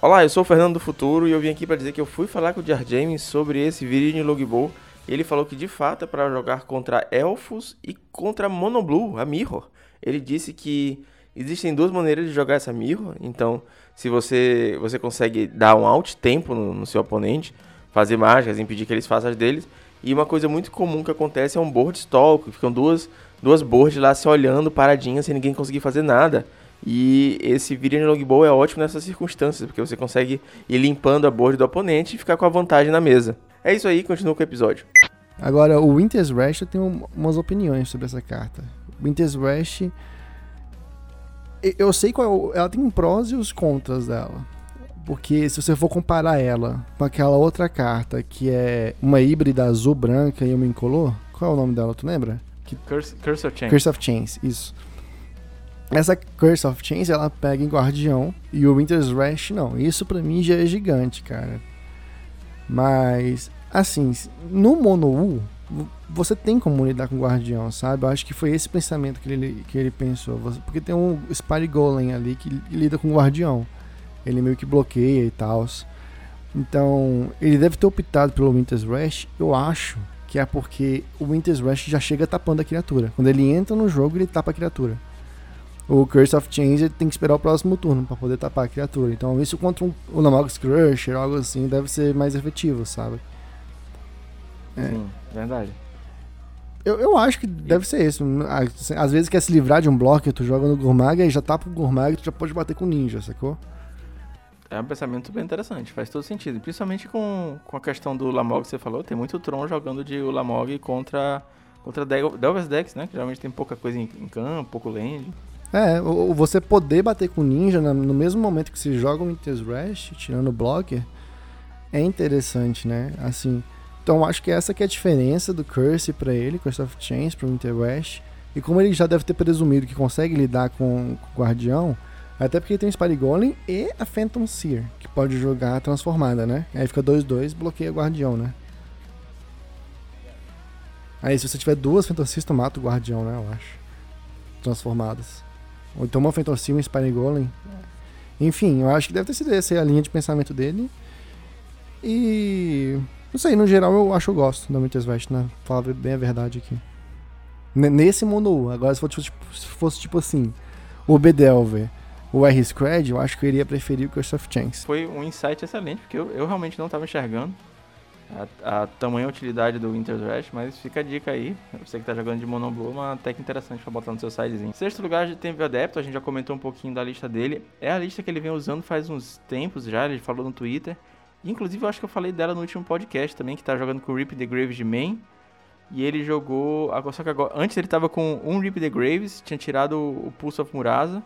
Olá, eu sou o Fernando do Futuro e eu vim aqui para dizer que eu fui falar com o Jar James sobre esse Viridian Logbow. Ele falou que de fato é para jogar contra elfos e contra Monoblue, a Mirror. Ele disse que Existem duas maneiras de jogar essa Mirror. Então, se você você consegue dar um alt tempo no, no seu oponente, fazer mágicas, impedir que eles façam as deles. E uma coisa muito comum que acontece é um board stall, que ficam duas, duas boards lá se olhando paradinhas sem ninguém conseguir fazer nada. E esse Viridian Longbow é ótimo nessas circunstâncias, porque você consegue ir limpando a board do oponente e ficar com a vantagem na mesa. É isso aí, continua com o episódio. Agora, o Winter's Rush eu tenho umas opiniões sobre essa carta. Winter's Rush eu sei qual. Ela tem prós e os contras dela. Porque se você for comparar ela com aquela outra carta que é uma híbrida azul branca e uma incolor, qual é o nome dela, tu lembra? Que... Curse, Curse of Chains. Curse of Chains, isso. Essa Curse of Chains ela pega em Guardião e o Winter's Rush não. Isso pra mim já é gigante, cara. Mas, assim, no Mono U, você tem como lidar com o guardião, sabe? Eu acho que foi esse pensamento que ele, que ele pensou. Porque tem um Spire Golem ali que lida com o guardião. Ele meio que bloqueia e tal. Então, ele deve ter optado pelo Winter's Rush, eu acho que é porque o Winter's Rush já chega tapando a criatura. Quando ele entra no jogo, ele tapa a criatura. O Curse of Chains tem que esperar o próximo turno para poder tapar a criatura. Então, isso contra um, o Namox Crusher, algo assim, deve ser mais efetivo, sabe? É. Sim, verdade. Eu, eu acho que deve ser isso. Às vezes quer se livrar de um bloco, tu joga no Gurmag, aí já tapa o Gurmag e tu já pode bater com ninja, sacou? É um pensamento bem interessante, faz todo sentido. Principalmente com, com a questão do Lamog que você falou, tem muito Tron jogando de Lamog contra, contra Delvers Decks, né? Que geralmente tem pouca coisa em, em campo, pouco land. É, você poder bater com ninja no mesmo momento que se joga o Winter's Rush, tirando o blocker, é interessante, né? Assim, então acho que essa que é a diferença do Curse para ele, Curse of Chains para o Winter Rush. E como ele já deve ter presumido que consegue lidar com, com o Guardião, até porque tem o Spire Golem e a Phantom Seer, que pode jogar transformada, né? Aí fica 2-2, bloqueia o Guardião, né? Aí se você tiver duas Phantom Seers, tu mata o Guardião, né? Eu acho. Transformadas. Ou então uma Phantom Seer e um Spire Golem. Enfim, eu acho que deve ter sido essa a linha de pensamento dele. E... Não sei, no geral eu acho que eu gosto da Muitas Vest, né? Falar bem a verdade aqui. nesse mundo Agora se fosse, tipo, se fosse tipo assim, o Bedelver o R-Scred, eu acho que eu iria preferir o Curse of Chains. Foi um insight excelente, porque eu, eu realmente não estava enxergando a, a tamanha utilidade do Winter Rush, mas fica a dica aí. Você que está jogando de Monoblue, uma tech interessante para botar no seu sidezinho. Sexto lugar, de Tempo Adepto, a gente já comentou um pouquinho da lista dele. É a lista que ele vem usando faz uns tempos já, ele falou no Twitter. Inclusive, eu acho que eu falei dela no último podcast também, que tá jogando com o Rip the Graves de main. E ele jogou. Só que agora, antes ele tava com um Rip the Graves, tinha tirado o Pulse of Murasa.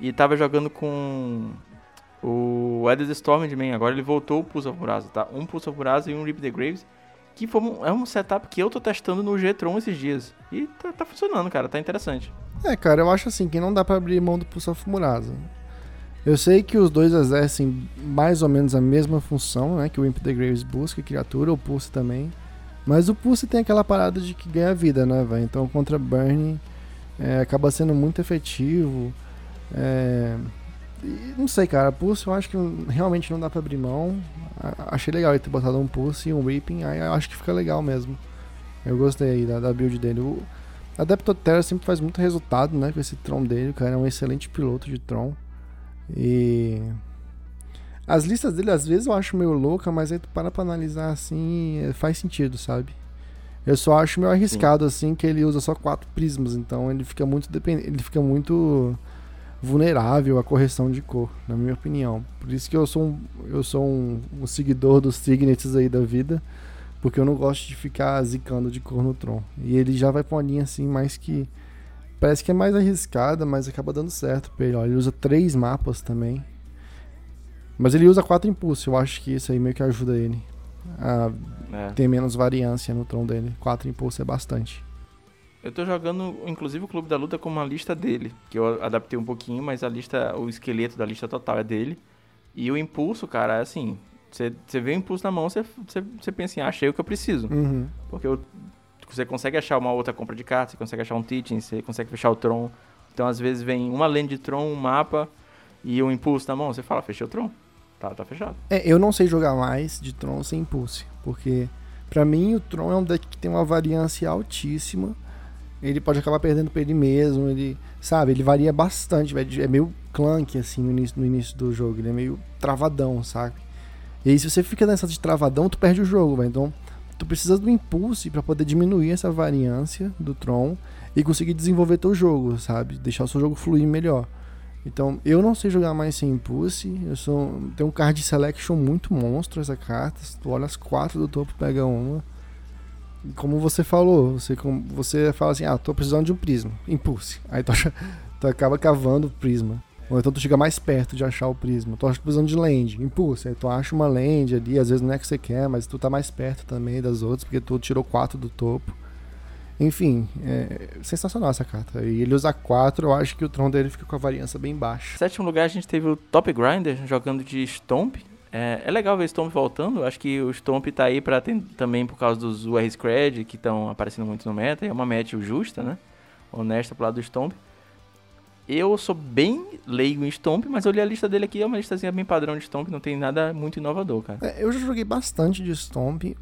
E tava jogando com o Edis Storm de main. Agora ele voltou o Pulse of Murasa, tá? Um Pulse of Murasa e um Rip the Graves. Que foi um, é um setup que eu tô testando no G-Tron esses dias. E tá, tá, funcionando, cara. Tá interessante. É, cara, eu acho assim que não dá pra abrir mão do Pulse of Murasa. Eu sei que os dois exercem mais ou menos a mesma função, né? Que o Imp the Graves busca criatura, o Pulse também. Mas o Pulse tem aquela parada de que ganha vida, né, velho? Então contra Burn é, acaba sendo muito efetivo. É... não sei, cara. Pulse eu acho que realmente não dá pra abrir mão. Achei legal ele ter botado um Pulse e um Reaping. Aí acho que fica legal mesmo. Eu gostei aí da, da build dele. O Adepto Terra sempre faz muito resultado, né? Com esse Tron dele. O cara é um excelente piloto de Tron. E. As listas dele às vezes eu acho meio louca, mas aí tu para pra analisar assim, é, faz sentido, sabe? Eu só acho meio arriscado Sim. assim que ele usa só quatro prismas, então ele fica muito dependente, ele fica muito vulnerável à correção de cor, na minha opinião. Por isso que eu sou um, eu sou um, um seguidor dos Signets aí da vida, porque eu não gosto de ficar zicando de cor no Tron. E ele já vai pra uma linha assim mais que parece que é mais arriscada, mas acaba dando certo pra ele. Ó, ele usa três mapas também. Mas ele usa quatro impulsos, eu acho que isso aí meio que ajuda ele a é. ter menos variância no Tron dele. Quatro impulsos é bastante. Eu tô jogando, inclusive, o Clube da Luta com uma lista dele, que eu adaptei um pouquinho, mas a lista, o esqueleto da lista total é dele. E o impulso, cara, é assim, você vê o impulso na mão, você pensa assim, ah, achei o que eu preciso. Uhum. Porque eu, você consegue achar uma outra compra de carta, você consegue achar um teaching, você consegue fechar o Tron. Então, às vezes, vem uma lane de Tron, um mapa e um impulso na mão, você fala, fechei o Tron. Tá, tá fechado. É, eu não sei jogar mais de Tron sem impulso, porque... Pra mim, o Tron é um deck que tem uma variância altíssima ele pode acabar perdendo pra ele mesmo. Ele, sabe, ele varia bastante, É meio clunk, assim, no início, no início do jogo. Ele é meio travadão, sabe? E aí, se você fica nessa de travadão, tu perde o jogo, velho. Então, tu precisa do impulso para poder diminuir essa variância do Tron e conseguir desenvolver teu jogo, sabe? Deixar o seu jogo fluir melhor. Então, eu não sei jogar mais sem impulse. Eu sou tem um card selection muito monstro essa carta. Tu olha as quatro do topo, pega uma como você falou, você, você fala assim, ah, tô precisando de um prisma, impulse. Aí tu, tu acaba cavando o prisma. Ou então tu chega mais perto de achar o prisma. Tu acha precisando de land, impulse. Aí tu acha uma land ali, às vezes não é que você quer, mas tu tá mais perto também das outras, porque tu tirou 4 do topo. Enfim, é sensacional essa carta. E ele usa 4, eu acho que o tron dele fica com a variância bem baixa. Sétimo lugar a gente teve o Top Grinder jogando de Stomp. É, é, legal ver o Stomp voltando. Acho que o Stomp tá aí pra também por causa dos UR Scred que estão aparecendo muito no meta. É uma match justa, né? Honesta pro lado do Stomp. Eu sou bem leigo em Stomp, mas eu li a lista dele aqui, é uma listazinha bem padrão de Stomp, não tem nada muito inovador, cara. É, eu já joguei bastante de Stomp,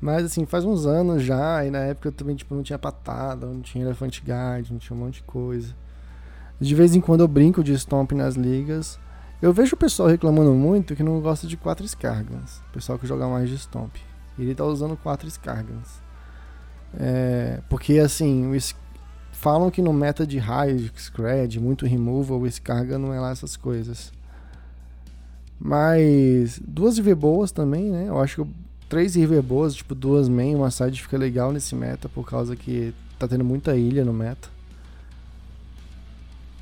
mas assim, faz uns anos já, e na época eu também tipo, não tinha patada, não tinha Elefant Guard, não tinha um monte de coisa. De vez em quando eu brinco de Stomp nas ligas, eu vejo o pessoal reclamando muito que não gosta de quatro escargas. O pessoal que joga mais de Stomp. Ele tá usando quatro escargas. É, porque assim, o, falam que no meta de high, scred, muito removal, o Skarga não é lá essas coisas. Mas duas IV boas também, né? Eu acho que três IV boas, tipo duas main, uma side fica legal nesse meta por causa que tá tendo muita ilha no meta.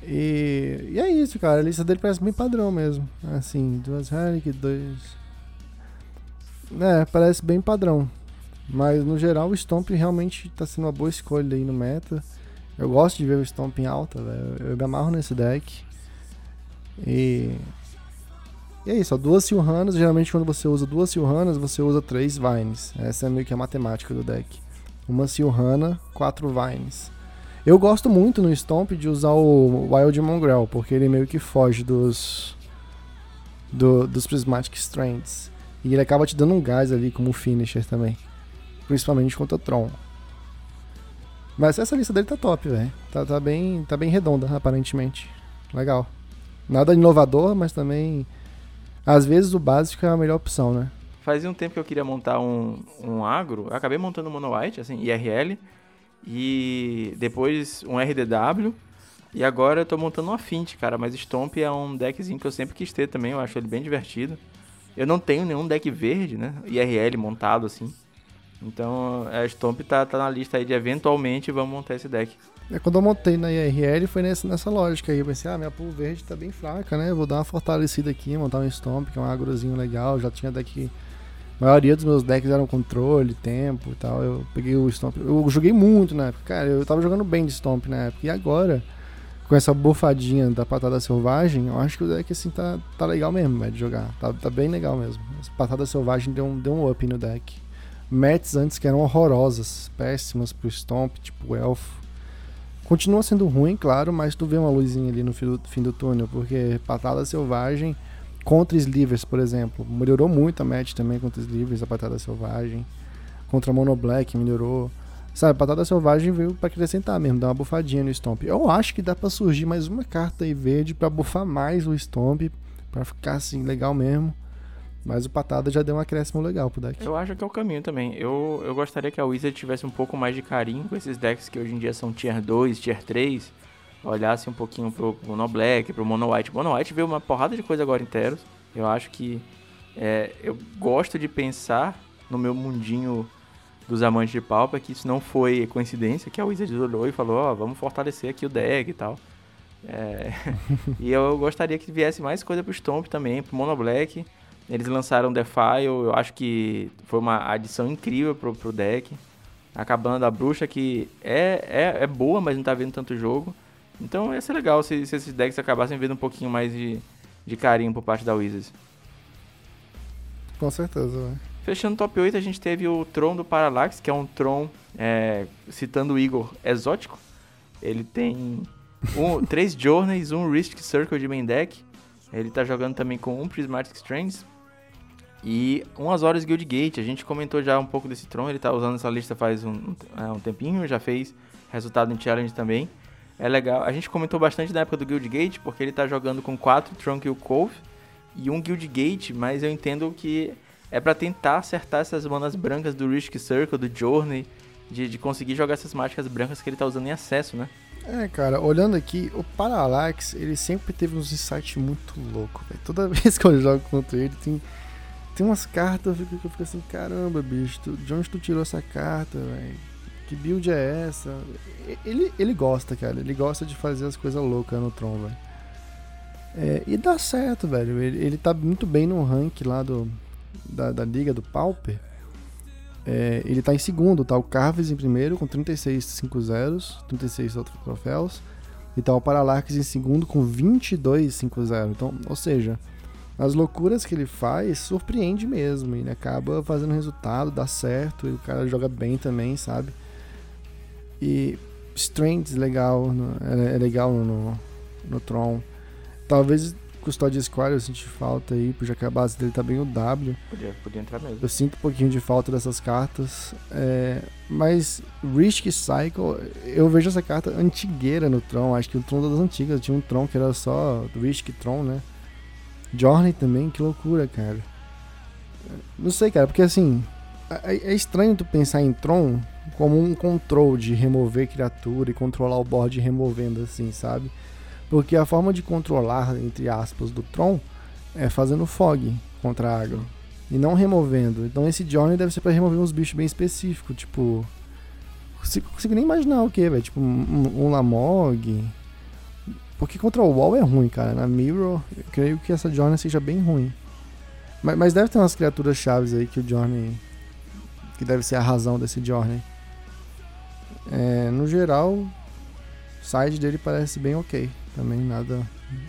E, e é isso, cara. A lista dele parece bem padrão mesmo. Assim, duas Helic, dois. É, parece bem padrão. Mas no geral o Stomp realmente tá sendo uma boa escolha aí no meta. Eu gosto de ver o Stomp em alta, velho. Eu me amarro nesse deck. E e é isso, ó, duas Silhanas, geralmente quando você usa duas Silhanas, você usa três Vines. Essa é meio que a matemática do deck. Uma Silhana, quatro Vines. Eu gosto muito no Stomp de usar o Wild Mongrel, porque ele meio que foge dos do, dos Prismatic Strands. E ele acaba te dando um gás ali como finisher também. Principalmente contra Tron. Mas essa lista dele tá top, velho. Tá, tá, bem, tá bem redonda, aparentemente. Legal. Nada inovador, mas também às vezes o básico é a melhor opção, né? Fazia um tempo que eu queria montar um, um agro, eu acabei montando um Mono White, assim, IRL, e depois um RDW, e agora eu tô montando uma Fint, cara, mas Stomp é um deckzinho que eu sempre quis ter também, eu acho ele bem divertido. Eu não tenho nenhum deck verde, né, IRL montado, assim, então a Stomp tá, tá na lista aí de eventualmente vamos montar esse deck. É, quando eu montei na IRL foi nessa, nessa lógica aí. Eu pensei, ah, minha pool verde tá bem fraca, né? Vou dar uma fortalecida aqui, montar um Stomp, que é um agrozinho legal. Já tinha deck. A maioria dos meus decks eram controle, tempo e tal. Eu peguei o Stomp. Eu joguei muito na época. Cara, eu tava jogando bem de Stomp na época. E agora, com essa bufadinha da patada selvagem, eu acho que o deck assim tá, tá legal mesmo, véio, de jogar. Tá, tá bem legal mesmo. Essa patada selvagem deu um, deu um up no deck. Mets antes que eram horrorosas, péssimas pro Stomp, tipo Elfo Continua sendo ruim, claro, mas tu vê uma luzinha ali no fim do, túnel, porque Patada Selvagem contra Slivers, por exemplo, melhorou muito a match também contra Slivers, a Patada Selvagem. Contra Mono Black melhorou. Sabe, Patada Selvagem veio para acrescentar mesmo, dar uma bufadinha no Stomp. Eu acho que dá para surgir mais uma carta aí verde para bufar mais o Stomp, para ficar assim legal mesmo. Mas o Patada já deu um acréscimo legal pro deck. Eu acho que é o caminho também. Eu, eu gostaria que a Wizard tivesse um pouco mais de carinho com esses decks que hoje em dia são Tier 2, Tier 3. Olhasse um pouquinho pro Mono Black, pro Mono White. Mono White veio uma porrada de coisa agora inteiro. Eu acho que é, eu gosto de pensar no meu mundinho dos amantes de Pauper que isso não foi coincidência, que a Wizard olhou e falou, ó, oh, vamos fortalecer aqui o deck e tal. É, e eu gostaria que viesse mais coisa pro Stomp também, pro Mono Black. Eles lançaram Defile, eu acho que foi uma adição incrível pro, pro deck. Acabando a bruxa que é, é, é boa, mas não tá vendo tanto jogo. Então ia ser legal se, se esses decks acabassem vendo um pouquinho mais de, de carinho por parte da Wizards. Com certeza, né? Fechando o top 8, a gente teve o Tron do Parallax, que é um Tron, é, citando o Igor, exótico. Ele tem um, três Journeys, um Risk Circle de main deck. Ele tá jogando também com um Prismatic Strands, e umas horas Guild Gate, a gente comentou já um pouco desse Tron, ele tá usando essa lista faz um, é, um tempinho, já fez resultado em Challenge também. É legal, a gente comentou bastante da época do Guild Gate, porque ele tá jogando com 4 Tranquil Cove e um Guild Gate, mas eu entendo que é para tentar acertar essas manas brancas do Risk Circle, do Journey, de, de conseguir jogar essas mágicas brancas que ele tá usando em acesso, né? É, cara, olhando aqui, o Parallax, ele sempre teve uns insights muito loucos, Toda vez que eu jogo contra ele, tem tem umas cartas que eu fico assim, caramba, bicho, tu, de onde tu tirou essa carta, velho? Que build é essa? Ele, ele gosta, cara, ele gosta de fazer as coisas loucas no Tron, velho. É, e dá certo, velho. Ele, ele tá muito bem no rank lá do, da, da liga do Pauper. É, ele tá em segundo, tá o Carves em primeiro com 36 5 zeros, 36 outros troféus. E tá o Parallax em segundo com 22 5 0. Então, ou seja, as loucuras que ele faz surpreende mesmo. Ele acaba fazendo resultado, dá certo, e o cara joga bem também, sabe? E Strengths legal, é, é legal no, no Tron. Talvez Custódia Square eu senti falta aí, porque já que a base dele tá bem o W. Podia, podia entrar mesmo. Eu sinto um pouquinho de falta dessas cartas. É, mas Risk Cycle, eu vejo essa carta antigueira no Tron. Acho que o Tron das antigas tinha um Tron que era só Risk Tron, né? Journey também, que loucura, cara. Não sei, cara, porque assim. É, é estranho tu pensar em Tron como um control de remover criatura e controlar o board removendo assim, sabe? Porque a forma de controlar, entre aspas, do Tron é fazendo fog contra a água. E não removendo. Então esse Johnny deve ser para remover uns bichos bem específicos, tipo. Consigo, consigo nem imaginar o que, velho. Tipo um, um Lamog. Porque contra o Wall é ruim, cara. Na Mirror, eu creio que essa Johnny seja bem ruim. Mas, mas deve ter umas criaturas chaves aí que o Johnny. Que deve ser a razão desse Johnny. É, no geral, o side dele parece bem ok. Também nada.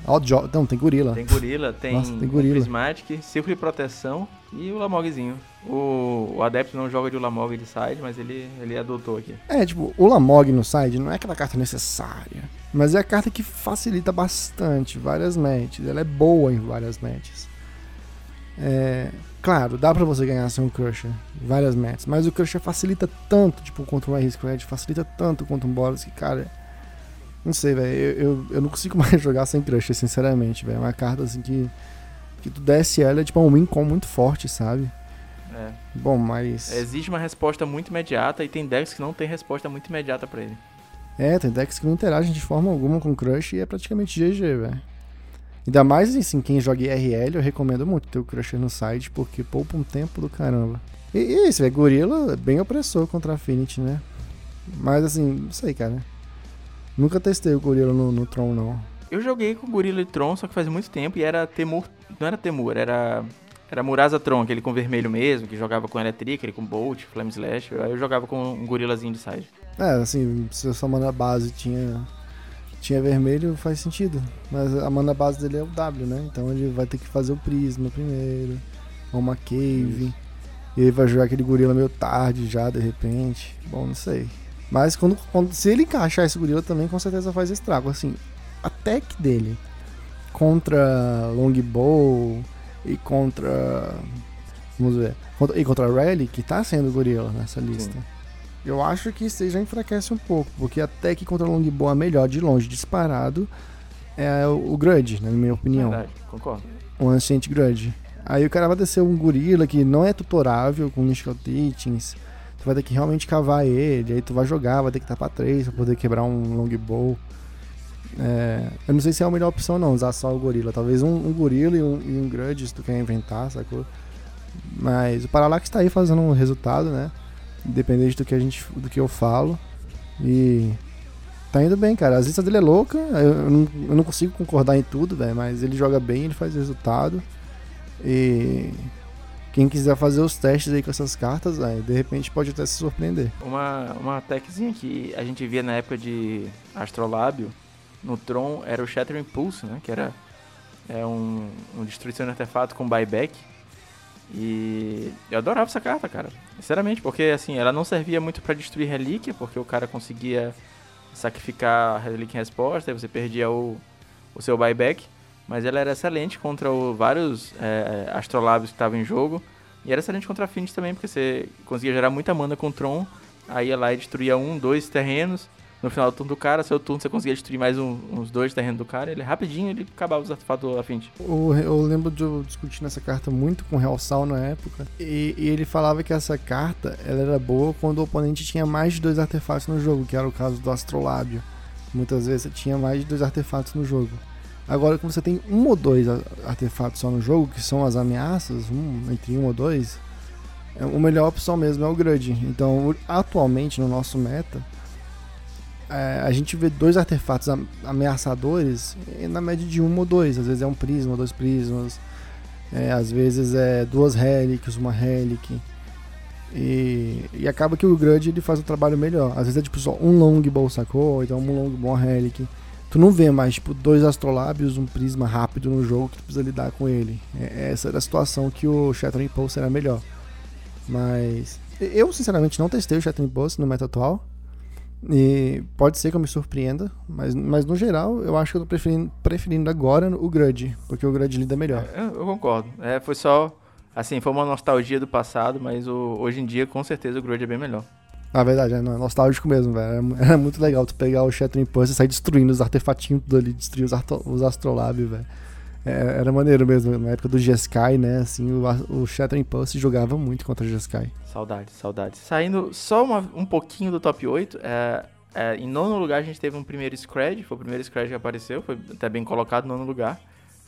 Oh, não, tem gorila. Tem gorila, tem, Nossa, tem gorila. Prismatic, Círculo de Proteção e o Lamogzinho. O, o Adepto não joga de Lamog de side, mas ele, ele adotou aqui. É, tipo, o Lamog no side não é aquela carta necessária. Mas é a carta que facilita bastante várias matches. Ela é boa em várias matches. É, claro, dá pra você ganhar sem um Crusher várias matches. Mas o Crusher facilita tanto, tipo, contra um Red, facilita tanto contra um Boros que, cara. Não sei, velho. Eu, eu, eu, não consigo mais jogar sem Crusher, sinceramente, velho. É uma carta assim que. Que tu desce ela é tipo um win com muito forte, sabe? É. Bom, mas. Exige uma resposta muito imediata e tem decks que não tem resposta muito imediata para ele. É, tem decks que não interagem de forma alguma com Crush e é praticamente GG, velho. Ainda mais assim, quem joga IRL, eu recomendo muito ter o Crusher no site, porque poupa um tempo do caramba. E, e isso, velho, Gorilla é bem opressor contra a Affinity, né? Mas assim, não sei, cara. Nunca testei o Gorilla no, no Tron, não. Eu joguei com Gorilla e Tron, só que faz muito tempo, e era Temur. Não era Temur, era. Era Murasa Tron, aquele com vermelho mesmo, que jogava com Electric, ele com Bolt, Flame Slash. Aí eu jogava com um gorilazinho de side. É, assim, se a sua mana base tinha, tinha vermelho, faz sentido. Mas a mana base dele é o W, né? Então ele vai ter que fazer o Prisma primeiro, ou uma Cave. E ele vai jogar aquele gorila meio tarde já, de repente. Bom, não sei. Mas quando, quando, se ele encaixar esse gorila também, com certeza faz estrago. Assim, a tech dele contra Longbow e contra. Vamos ver. Contra, e contra Rally, que tá sendo gorila nessa lista. Sim. Eu acho que isso já enfraquece um pouco, porque até que contra o Longbow a melhor de longe disparado é o, o Grudge, na minha opinião. Verdade, concordo. O Ancient Grudge. Aí o cara vai descer um gorila que não é tutorável com Mystical Teachings. Tu vai ter que realmente cavar ele, aí tu vai jogar, vai ter que tapar três pra poder quebrar um longbow. É, eu não sei se é a melhor opção não, usar só o gorila. Talvez um, um gorila e um, e um grudge se tu quer inventar, sacou? Mas o Parallax tá aí fazendo um resultado, né? Independente do que, a gente, do que eu falo. E tá indo bem, cara. A lista dele é louca. Eu, não, eu não consigo concordar em tudo, velho. Mas ele joga bem, ele faz resultado. E quem quiser fazer os testes aí com essas cartas, véio, de repente pode até se surpreender. Uma, uma techzinha que a gente via na época de Astrolábio, no Tron, era o Shattering Pulse, né? Que era é um, um destruição de artefato com buyback. E eu adorava essa carta, cara. Sinceramente, porque assim, ela não servia muito para destruir relíquia, porque o cara conseguia sacrificar a relíquia em resposta, aí você perdia o, o seu buyback. Mas ela era excelente contra o, vários é, astrolábios que estavam em jogo. E era excelente contra a Affinity também, porque você conseguia gerar muita mana com o Tron. Aí ia lá e destruía um, dois terrenos no final do turno do cara, seu turno você conseguia destruir mais um, uns dois terrenos do cara, ele rapidinho ele acabava os artefatos da frente. Eu, eu lembro de eu discutindo essa carta muito com o Real Sal na época, e, e, ele falava que essa carta ela era boa quando o oponente tinha mais de dois artefatos no jogo, que era o caso do Astrolábio. Muitas vezes você tinha mais de dois artefatos no jogo. Agora, quando você tem um ou dois artefatos só no jogo, que são as ameaças, um, entre um ou dois, a é, melhor opção mesmo é o Grudge. Então, atualmente no nosso meta, a gente vê dois artefatos ameaçadores na média de um ou dois. Às vezes é um prisma, dois prismas. É, às vezes é duas relics, uma relic. E, e acaba que o Grudge ele faz o trabalho melhor. Às vezes é tipo só um longbow, sacou? Então um longbow, uma relic. Tu não vê mais tipo dois astrolábios, um prisma rápido no jogo que tu precisa lidar com ele. É, essa era a situação que o Shattering Pulse era melhor. Mas eu sinceramente não testei o Shattering Pulse no meta atual. E pode ser que eu me surpreenda, mas, mas no geral eu acho que eu tô preferindo, preferindo agora o Grudge, porque o Grudge lida melhor. É, eu concordo. É, foi só, assim, foi uma nostalgia do passado, mas o, hoje em dia com certeza o Grudge é bem melhor. Na verdade, é nostálgico mesmo, velho. É, é muito legal tu pegar o Shattering Pulse e sair destruindo os artefatinhos tudo ali, destruir os, os astrolábios, velho. É, era maneiro mesmo, na época do Jeskai, né? Assim, o, o Shatter Impulse jogava muito contra o Jeskai. Saudades, saudades. Saindo só uma, um pouquinho do top 8, é, é, em nono lugar a gente teve um primeiro Scred, foi o primeiro Scred que apareceu, foi até bem colocado, nono lugar.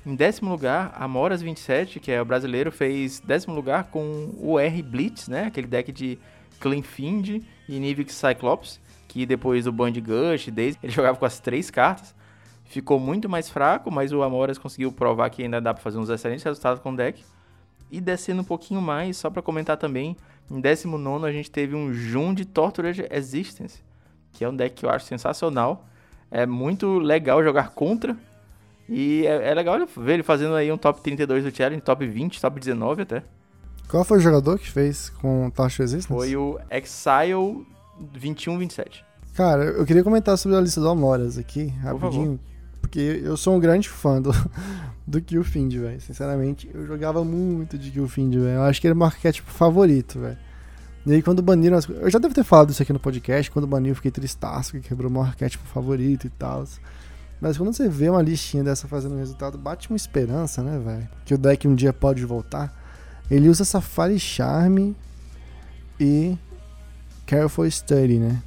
Em décimo lugar, a Moras 27, que é o brasileiro, fez décimo lugar com o R Blitz, né? Aquele deck de Cleanfind e Nivix Cyclops, que depois do Band Gush, desde ele jogava com as três cartas ficou muito mais fraco, mas o Amoras conseguiu provar que ainda dá para fazer uns excelentes resultados com o deck. E descendo um pouquinho mais, só para comentar também, em 19 a gente teve um Jund Tortured Existence, que é um deck que eu acho sensacional. É muito legal jogar contra. E é, é legal ver ele fazendo aí um top 32 do Challenge, top 20, top 19 até. Qual foi o jogador que fez com Tortured Existence? Foi o Exile 2127. Cara, eu queria comentar sobre a lista do Amoras aqui, rapidinho. Porque eu sou um grande fã do, do Killfind, velho. Sinceramente, eu jogava muito de Killfind, velho. Eu acho que ele é meu arquétipo favorito, velho. E aí quando baniram as Eu já devo ter falado isso aqui no podcast. Quando baniram, eu fiquei tristaço, que quebrou meu arquétipo favorito e tal. Mas quando você vê uma listinha dessa fazendo resultado, bate uma esperança, né, velho? Que o deck um dia pode voltar. Ele usa Safari Charme e Careful Study, né?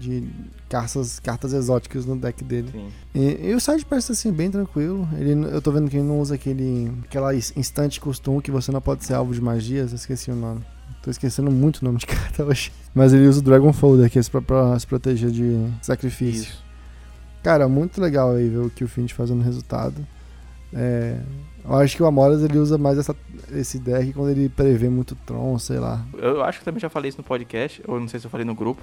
De cartas, cartas exóticas no deck dele. E, e, o side parece assim, bem tranquilo. Ele, eu tô vendo que ele não usa aquele aquela instante costume que você não pode ser alvo de magias. Eu esqueci o nome. Tô esquecendo muito o nome de carta hoje. Mas ele usa o Dragon Folder, que é pra, pra se proteger de sacrifício. Isso. Cara, muito legal aí ver o Killfind fazendo resultado. É, eu acho que o Amoras ele usa mais essa, esse deck quando ele prevê muito Tron, sei lá. Eu acho que também já falei isso no podcast, ou não sei se eu falei no grupo.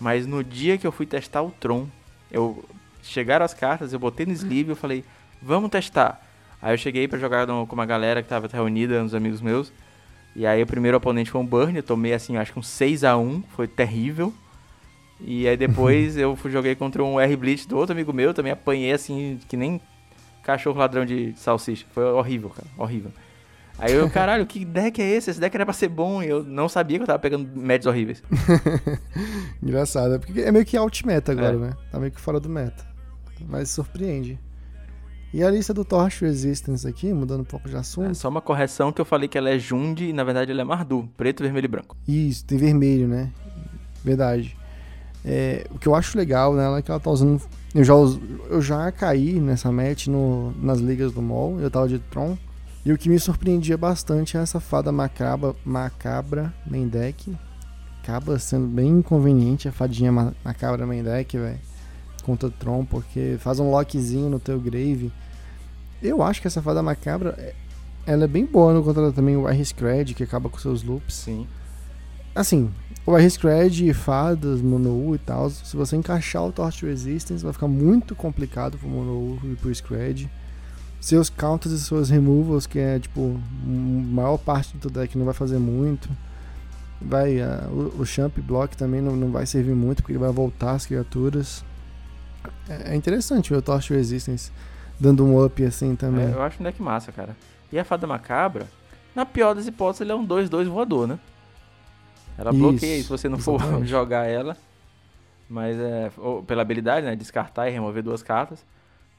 Mas no dia que eu fui testar o Tron, eu chegaram as cartas, eu botei no sleeve, eu falei, vamos testar. Aí eu cheguei para jogar no, com uma galera que tava reunida, uns amigos meus. E aí o primeiro oponente foi um Burn, eu tomei assim, acho que um 6 a 1 foi terrível. E aí depois eu fui, joguei contra um R Blitz do outro amigo meu, também apanhei assim, que nem cachorro ladrão de salsicha. Foi horrível, cara, horrível. Aí eu, caralho, que deck é esse? Esse deck era pra ser bom e eu não sabia que eu tava pegando médios horríveis. Engraçado, é porque é meio que alt-meta agora, é. né? Tá meio que fora do meta. Mas surpreende. E a lista do Torch Resistance aqui, mudando um pouco de assunto. É só uma correção que eu falei que ela é Jund e na verdade ela é Mardu, preto, vermelho e branco. Isso, tem vermelho, né? Verdade. É, o que eu acho legal nela é que ela tá usando. Eu já, eu já caí nessa match no, nas ligas do MOL, eu tava de Tron. E o que me surpreendia bastante é essa fada macabra, macabra main deck. Acaba sendo bem inconveniente a fadinha macabra main deck, velho. Contra o Tron, porque faz um lockzinho no teu grave. Eu acho que essa fada macabra, é, ela é bem boa no contra também o R-Scred, que acaba com seus loops. Sim. Assim, o R-Scred, fadas, Mono e tal, se você encaixar o Torch Resistance, vai ficar muito complicado pro Mono e pro Scred seus counters e suas removals, que é tipo, a maior parte do deck não vai fazer muito. Vai, uh, o, o Champ Block também não, não vai servir muito, porque ele vai voltar as criaturas. É, é interessante o Torch Resistance dando um up assim também. É, eu acho um deck massa, cara. E a Fada Macabra, na pior das hipóteses, ele é um 2-2 voador, né? Ela isso, bloqueia se você não exatamente. for jogar ela. Mas é, pela habilidade, né? Descartar e remover duas cartas.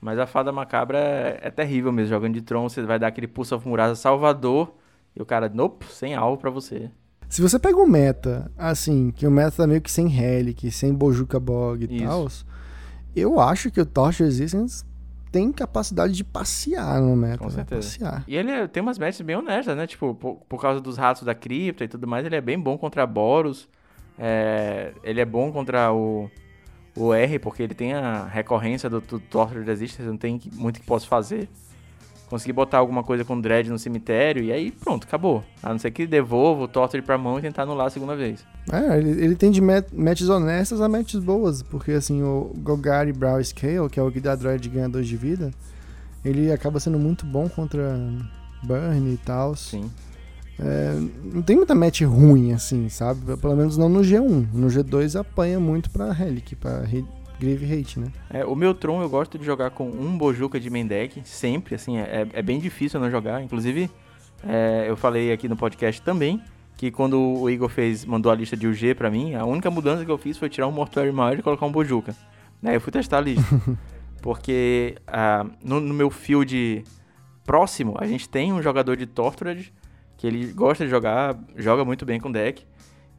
Mas a fada macabra é, é terrível mesmo. Jogando de Tron, você vai dar aquele pulso of Murasa Salvador. E o cara, nope, sem alvo para você. Se você pega um meta, assim, que o meta tá meio que sem Relic, sem Bojuka Bog e tal, eu acho que o Torch Resistance tem capacidade de passear no meta. Com né? certeza. Passear. E ele é, tem umas matches bem honestas, né? Tipo, por, por, causa dos ratos da cripta e tudo mais, ele é bem bom contra Boros. É, ele é bom contra o o R, porque ele tem a recorrência do, do Torture Resistance, não tem muito que posso fazer. Consegui botar alguma coisa com Dread no cemitério e aí pronto, acabou. A não ser que devolva o Torture pra mão e tentar anular a segunda vez. É, ele, ele tem de met matches honestas a matches boas, porque assim, o Gogari Brow Scale, que é o que dá Dread ganha 2 de vida, ele acaba sendo muito bom contra Burn e tal. Sim. É, não tem muita match ruim, assim, sabe? Pelo menos não no G1. No G2 apanha muito pra Relic, pra Grave Hate, né? É, o meu Tron eu gosto de jogar com um Bojuka de main deck, sempre, assim, é, é bem difícil não jogar. Inclusive, é, eu falei aqui no podcast também, que quando o Igor fez, mandou a lista de UG pra mim, a única mudança que eu fiz foi tirar um Mortuary Maior e colocar um Bojuka. Né, eu fui testar a lista. porque uh, no, no, meu field próximo, a gente tem um jogador de Tortured, que ele gosta de jogar, joga muito bem com deck.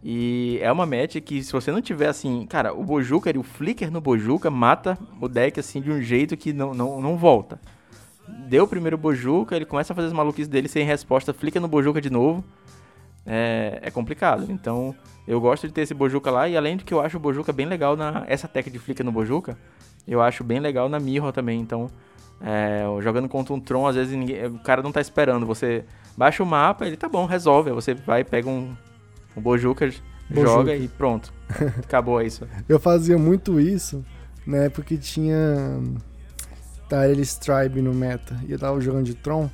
E é uma match que se você não tiver assim, cara, o Bojuka e o Flicker no Bojuka mata o deck assim de um jeito que não, não, não volta. Deu o primeiro Bojuka, ele começa a fazer as maluquices dele sem resposta, flica no Bojuka de novo. É, é complicado. Então, eu gosto de ter esse Bojuka lá. E além de que eu acho o Bojuka bem legal na. Essa tech de flicker no Bojuka, eu acho bem legal na Mirror também. Então, é, jogando contra um Tron, às vezes ninguém, o cara não tá esperando. Você baixa o mapa, ele tá bom, resolve. Aí você vai, pega um, um joga e pronto. Acabou isso. eu fazia muito isso na época que tinha Tyrell Tribe no meta. E eu tava jogando de Tron,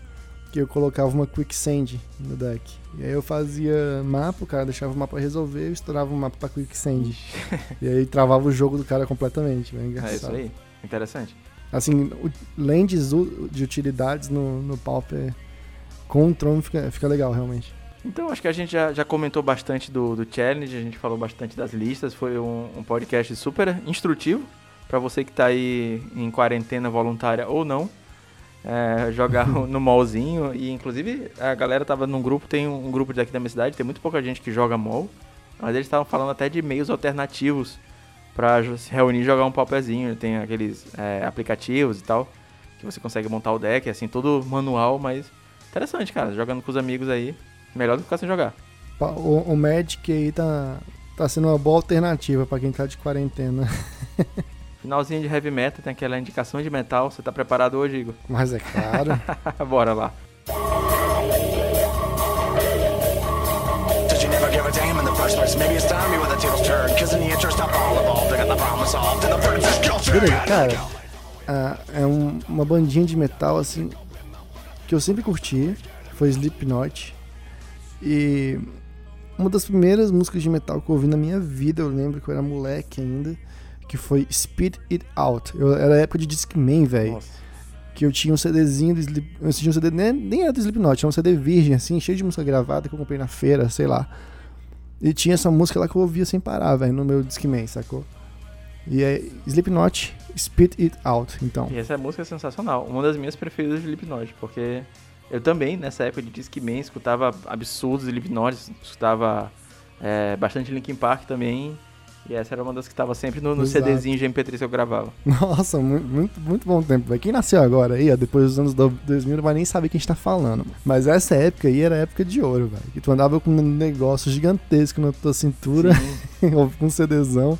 que eu colocava uma Quicksand no deck. E aí eu fazia mapa, o cara deixava o mapa resolver, eu estourava o mapa pra Quicksand. e aí travava o jogo do cara completamente. Engraçado. É isso aí. Interessante. Assim, o, lands de utilidades no, no Pauper com o Tron fica, fica legal, realmente. Então, acho que a gente já, já comentou bastante do, do challenge, a gente falou bastante das listas, foi um, um podcast super instrutivo para você que está aí em quarentena voluntária ou não. É, jogar no mallzinho e inclusive a galera tava num grupo, tem um grupo daqui da minha cidade, tem muito pouca gente que joga mall, mas eles estavam falando até de meios alternativos para se reunir e jogar um pauperzinho. Tem aqueles é, aplicativos e tal, que você consegue montar o deck, assim, todo manual, mas interessante, cara. Jogando com os amigos aí, melhor do que ficar sem jogar. O, o Magic aí tá, tá sendo uma boa alternativa para quem tá de quarentena. Finalzinho de heavy metal, tem aquela indicação de metal. Você tá preparado hoje, Igor? Mas é claro. Bora lá. Beleza, cara, é um, uma bandinha de metal assim que eu sempre curti, foi Slipknot. E uma das primeiras músicas de metal que eu ouvi na minha vida, eu lembro que eu era moleque ainda, que foi Speed It Out. Eu, era época de Discman, velho. Que eu tinha um CDzinho do Slip, eu tinha um CD, nem, nem era do Slipknot, tinha um CD virgem, assim, cheio de música gravada que eu comprei na feira, sei lá. E tinha essa música lá que eu ouvia sem parar, velho, no meu Discman, sacou? E é Slipknot, Spit It Out, então. E essa música é sensacional. Uma das minhas preferidas de Slipknot, porque eu também, nessa época de Discman, escutava absurdos Slipknot, escutava é, bastante Linkin Park também. E essa era uma das que estava sempre no, no CDzinho de MP3 que eu gravava. Nossa, muito, muito bom tempo, velho. Quem nasceu agora aí, ó, depois dos anos 2000, não vai nem saber quem a gente tá falando. Mas essa época aí era época de ouro, velho. Que tu andava com um negócio gigantesco na tua cintura, com um CDzão.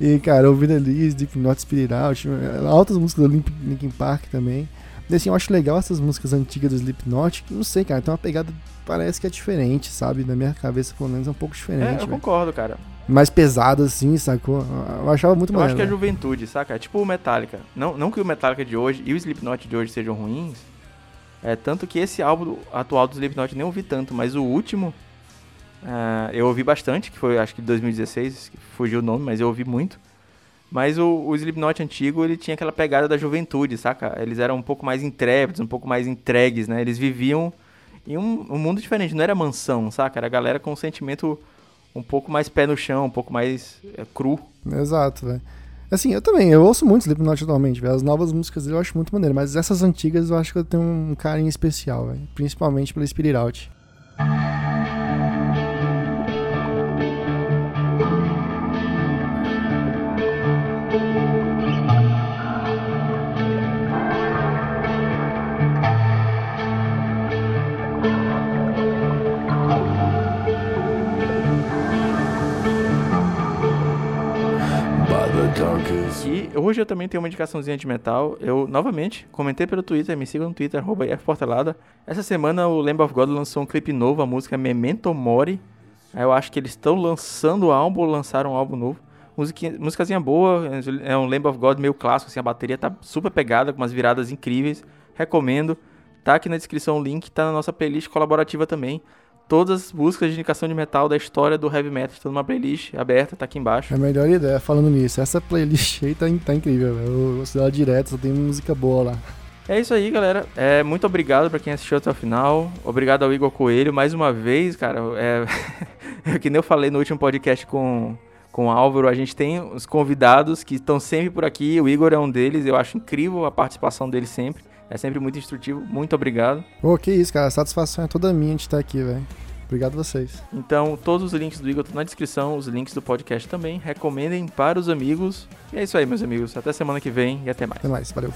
E, cara, ouvindo ali, Slipknot, Spirit Out, altas músicas do Linkin Park também. E assim, eu acho legal essas músicas antigas do Slipknot, que não sei, cara, tem uma pegada, parece que é diferente, sabe? Na minha cabeça, pelo menos, é um pouco diferente. É, eu véio. concordo, cara. Mais pesado assim, sacou? Eu achava muito Eu maneiro, acho que é a juventude, saca? É tipo o Metallica. Não, não que o Metallica de hoje e o Slipknot de hoje sejam ruins, é tanto que esse álbum atual do Slipknot nem ouvi tanto, mas o último uh, eu ouvi bastante, que foi acho que 2016, fugiu o nome, mas eu ouvi muito. Mas o, o Slipknot antigo, ele tinha aquela pegada da juventude, saca? Eles eram um pouco mais intrépidos, um pouco mais entregues, né? Eles viviam em um, um mundo diferente, não era mansão, saca? Era a galera com um sentimento um pouco mais pé no chão, um pouco mais é, cru. Exato, velho. Assim, eu também, eu ouço muito Slipknot atualmente, velho. As novas músicas eu acho muito maneiro, mas essas antigas eu acho que eu tenho um carinho especial, velho. Principalmente pelo Spirit Out. Hoje eu também tenho uma indicaçãozinha de metal. Eu, novamente, comentei pelo Twitter, me sigam no Twitter, arroba Portelada. Essa semana o Lamb of God lançou um clipe novo, a música Memento Mori. Eu acho que eles estão lançando o álbum, lançaram um álbum novo. Musiquinha, musicazinha boa, é um Lamb of God meio clássico, assim, a bateria tá super pegada, com umas viradas incríveis. Recomendo. Tá aqui na descrição o link, tá na nossa playlist colaborativa também todas as buscas de indicação de metal da história do heavy metal. Estão numa playlist aberta, tá aqui embaixo. É a melhor ideia falando nisso. Essa playlist aí tá, tá incrível, Eu vou ela direto, só tem música boa lá. É isso aí, galera. É, muito obrigado para quem assistiu até o final. Obrigado ao Igor Coelho mais uma vez, cara. É, que nem eu falei no último podcast com, com o Álvaro. A gente tem os convidados que estão sempre por aqui. O Igor é um deles. Eu acho incrível a participação dele sempre. É sempre muito instrutivo. Muito obrigado. Pô, que isso, cara. A satisfação é toda minha de estar aqui, velho. Obrigado a vocês. Então, todos os links do Igor estão na descrição, os links do podcast também. Recomendem para os amigos. E é isso aí, meus amigos. Até semana que vem e até mais. Até mais. Valeu.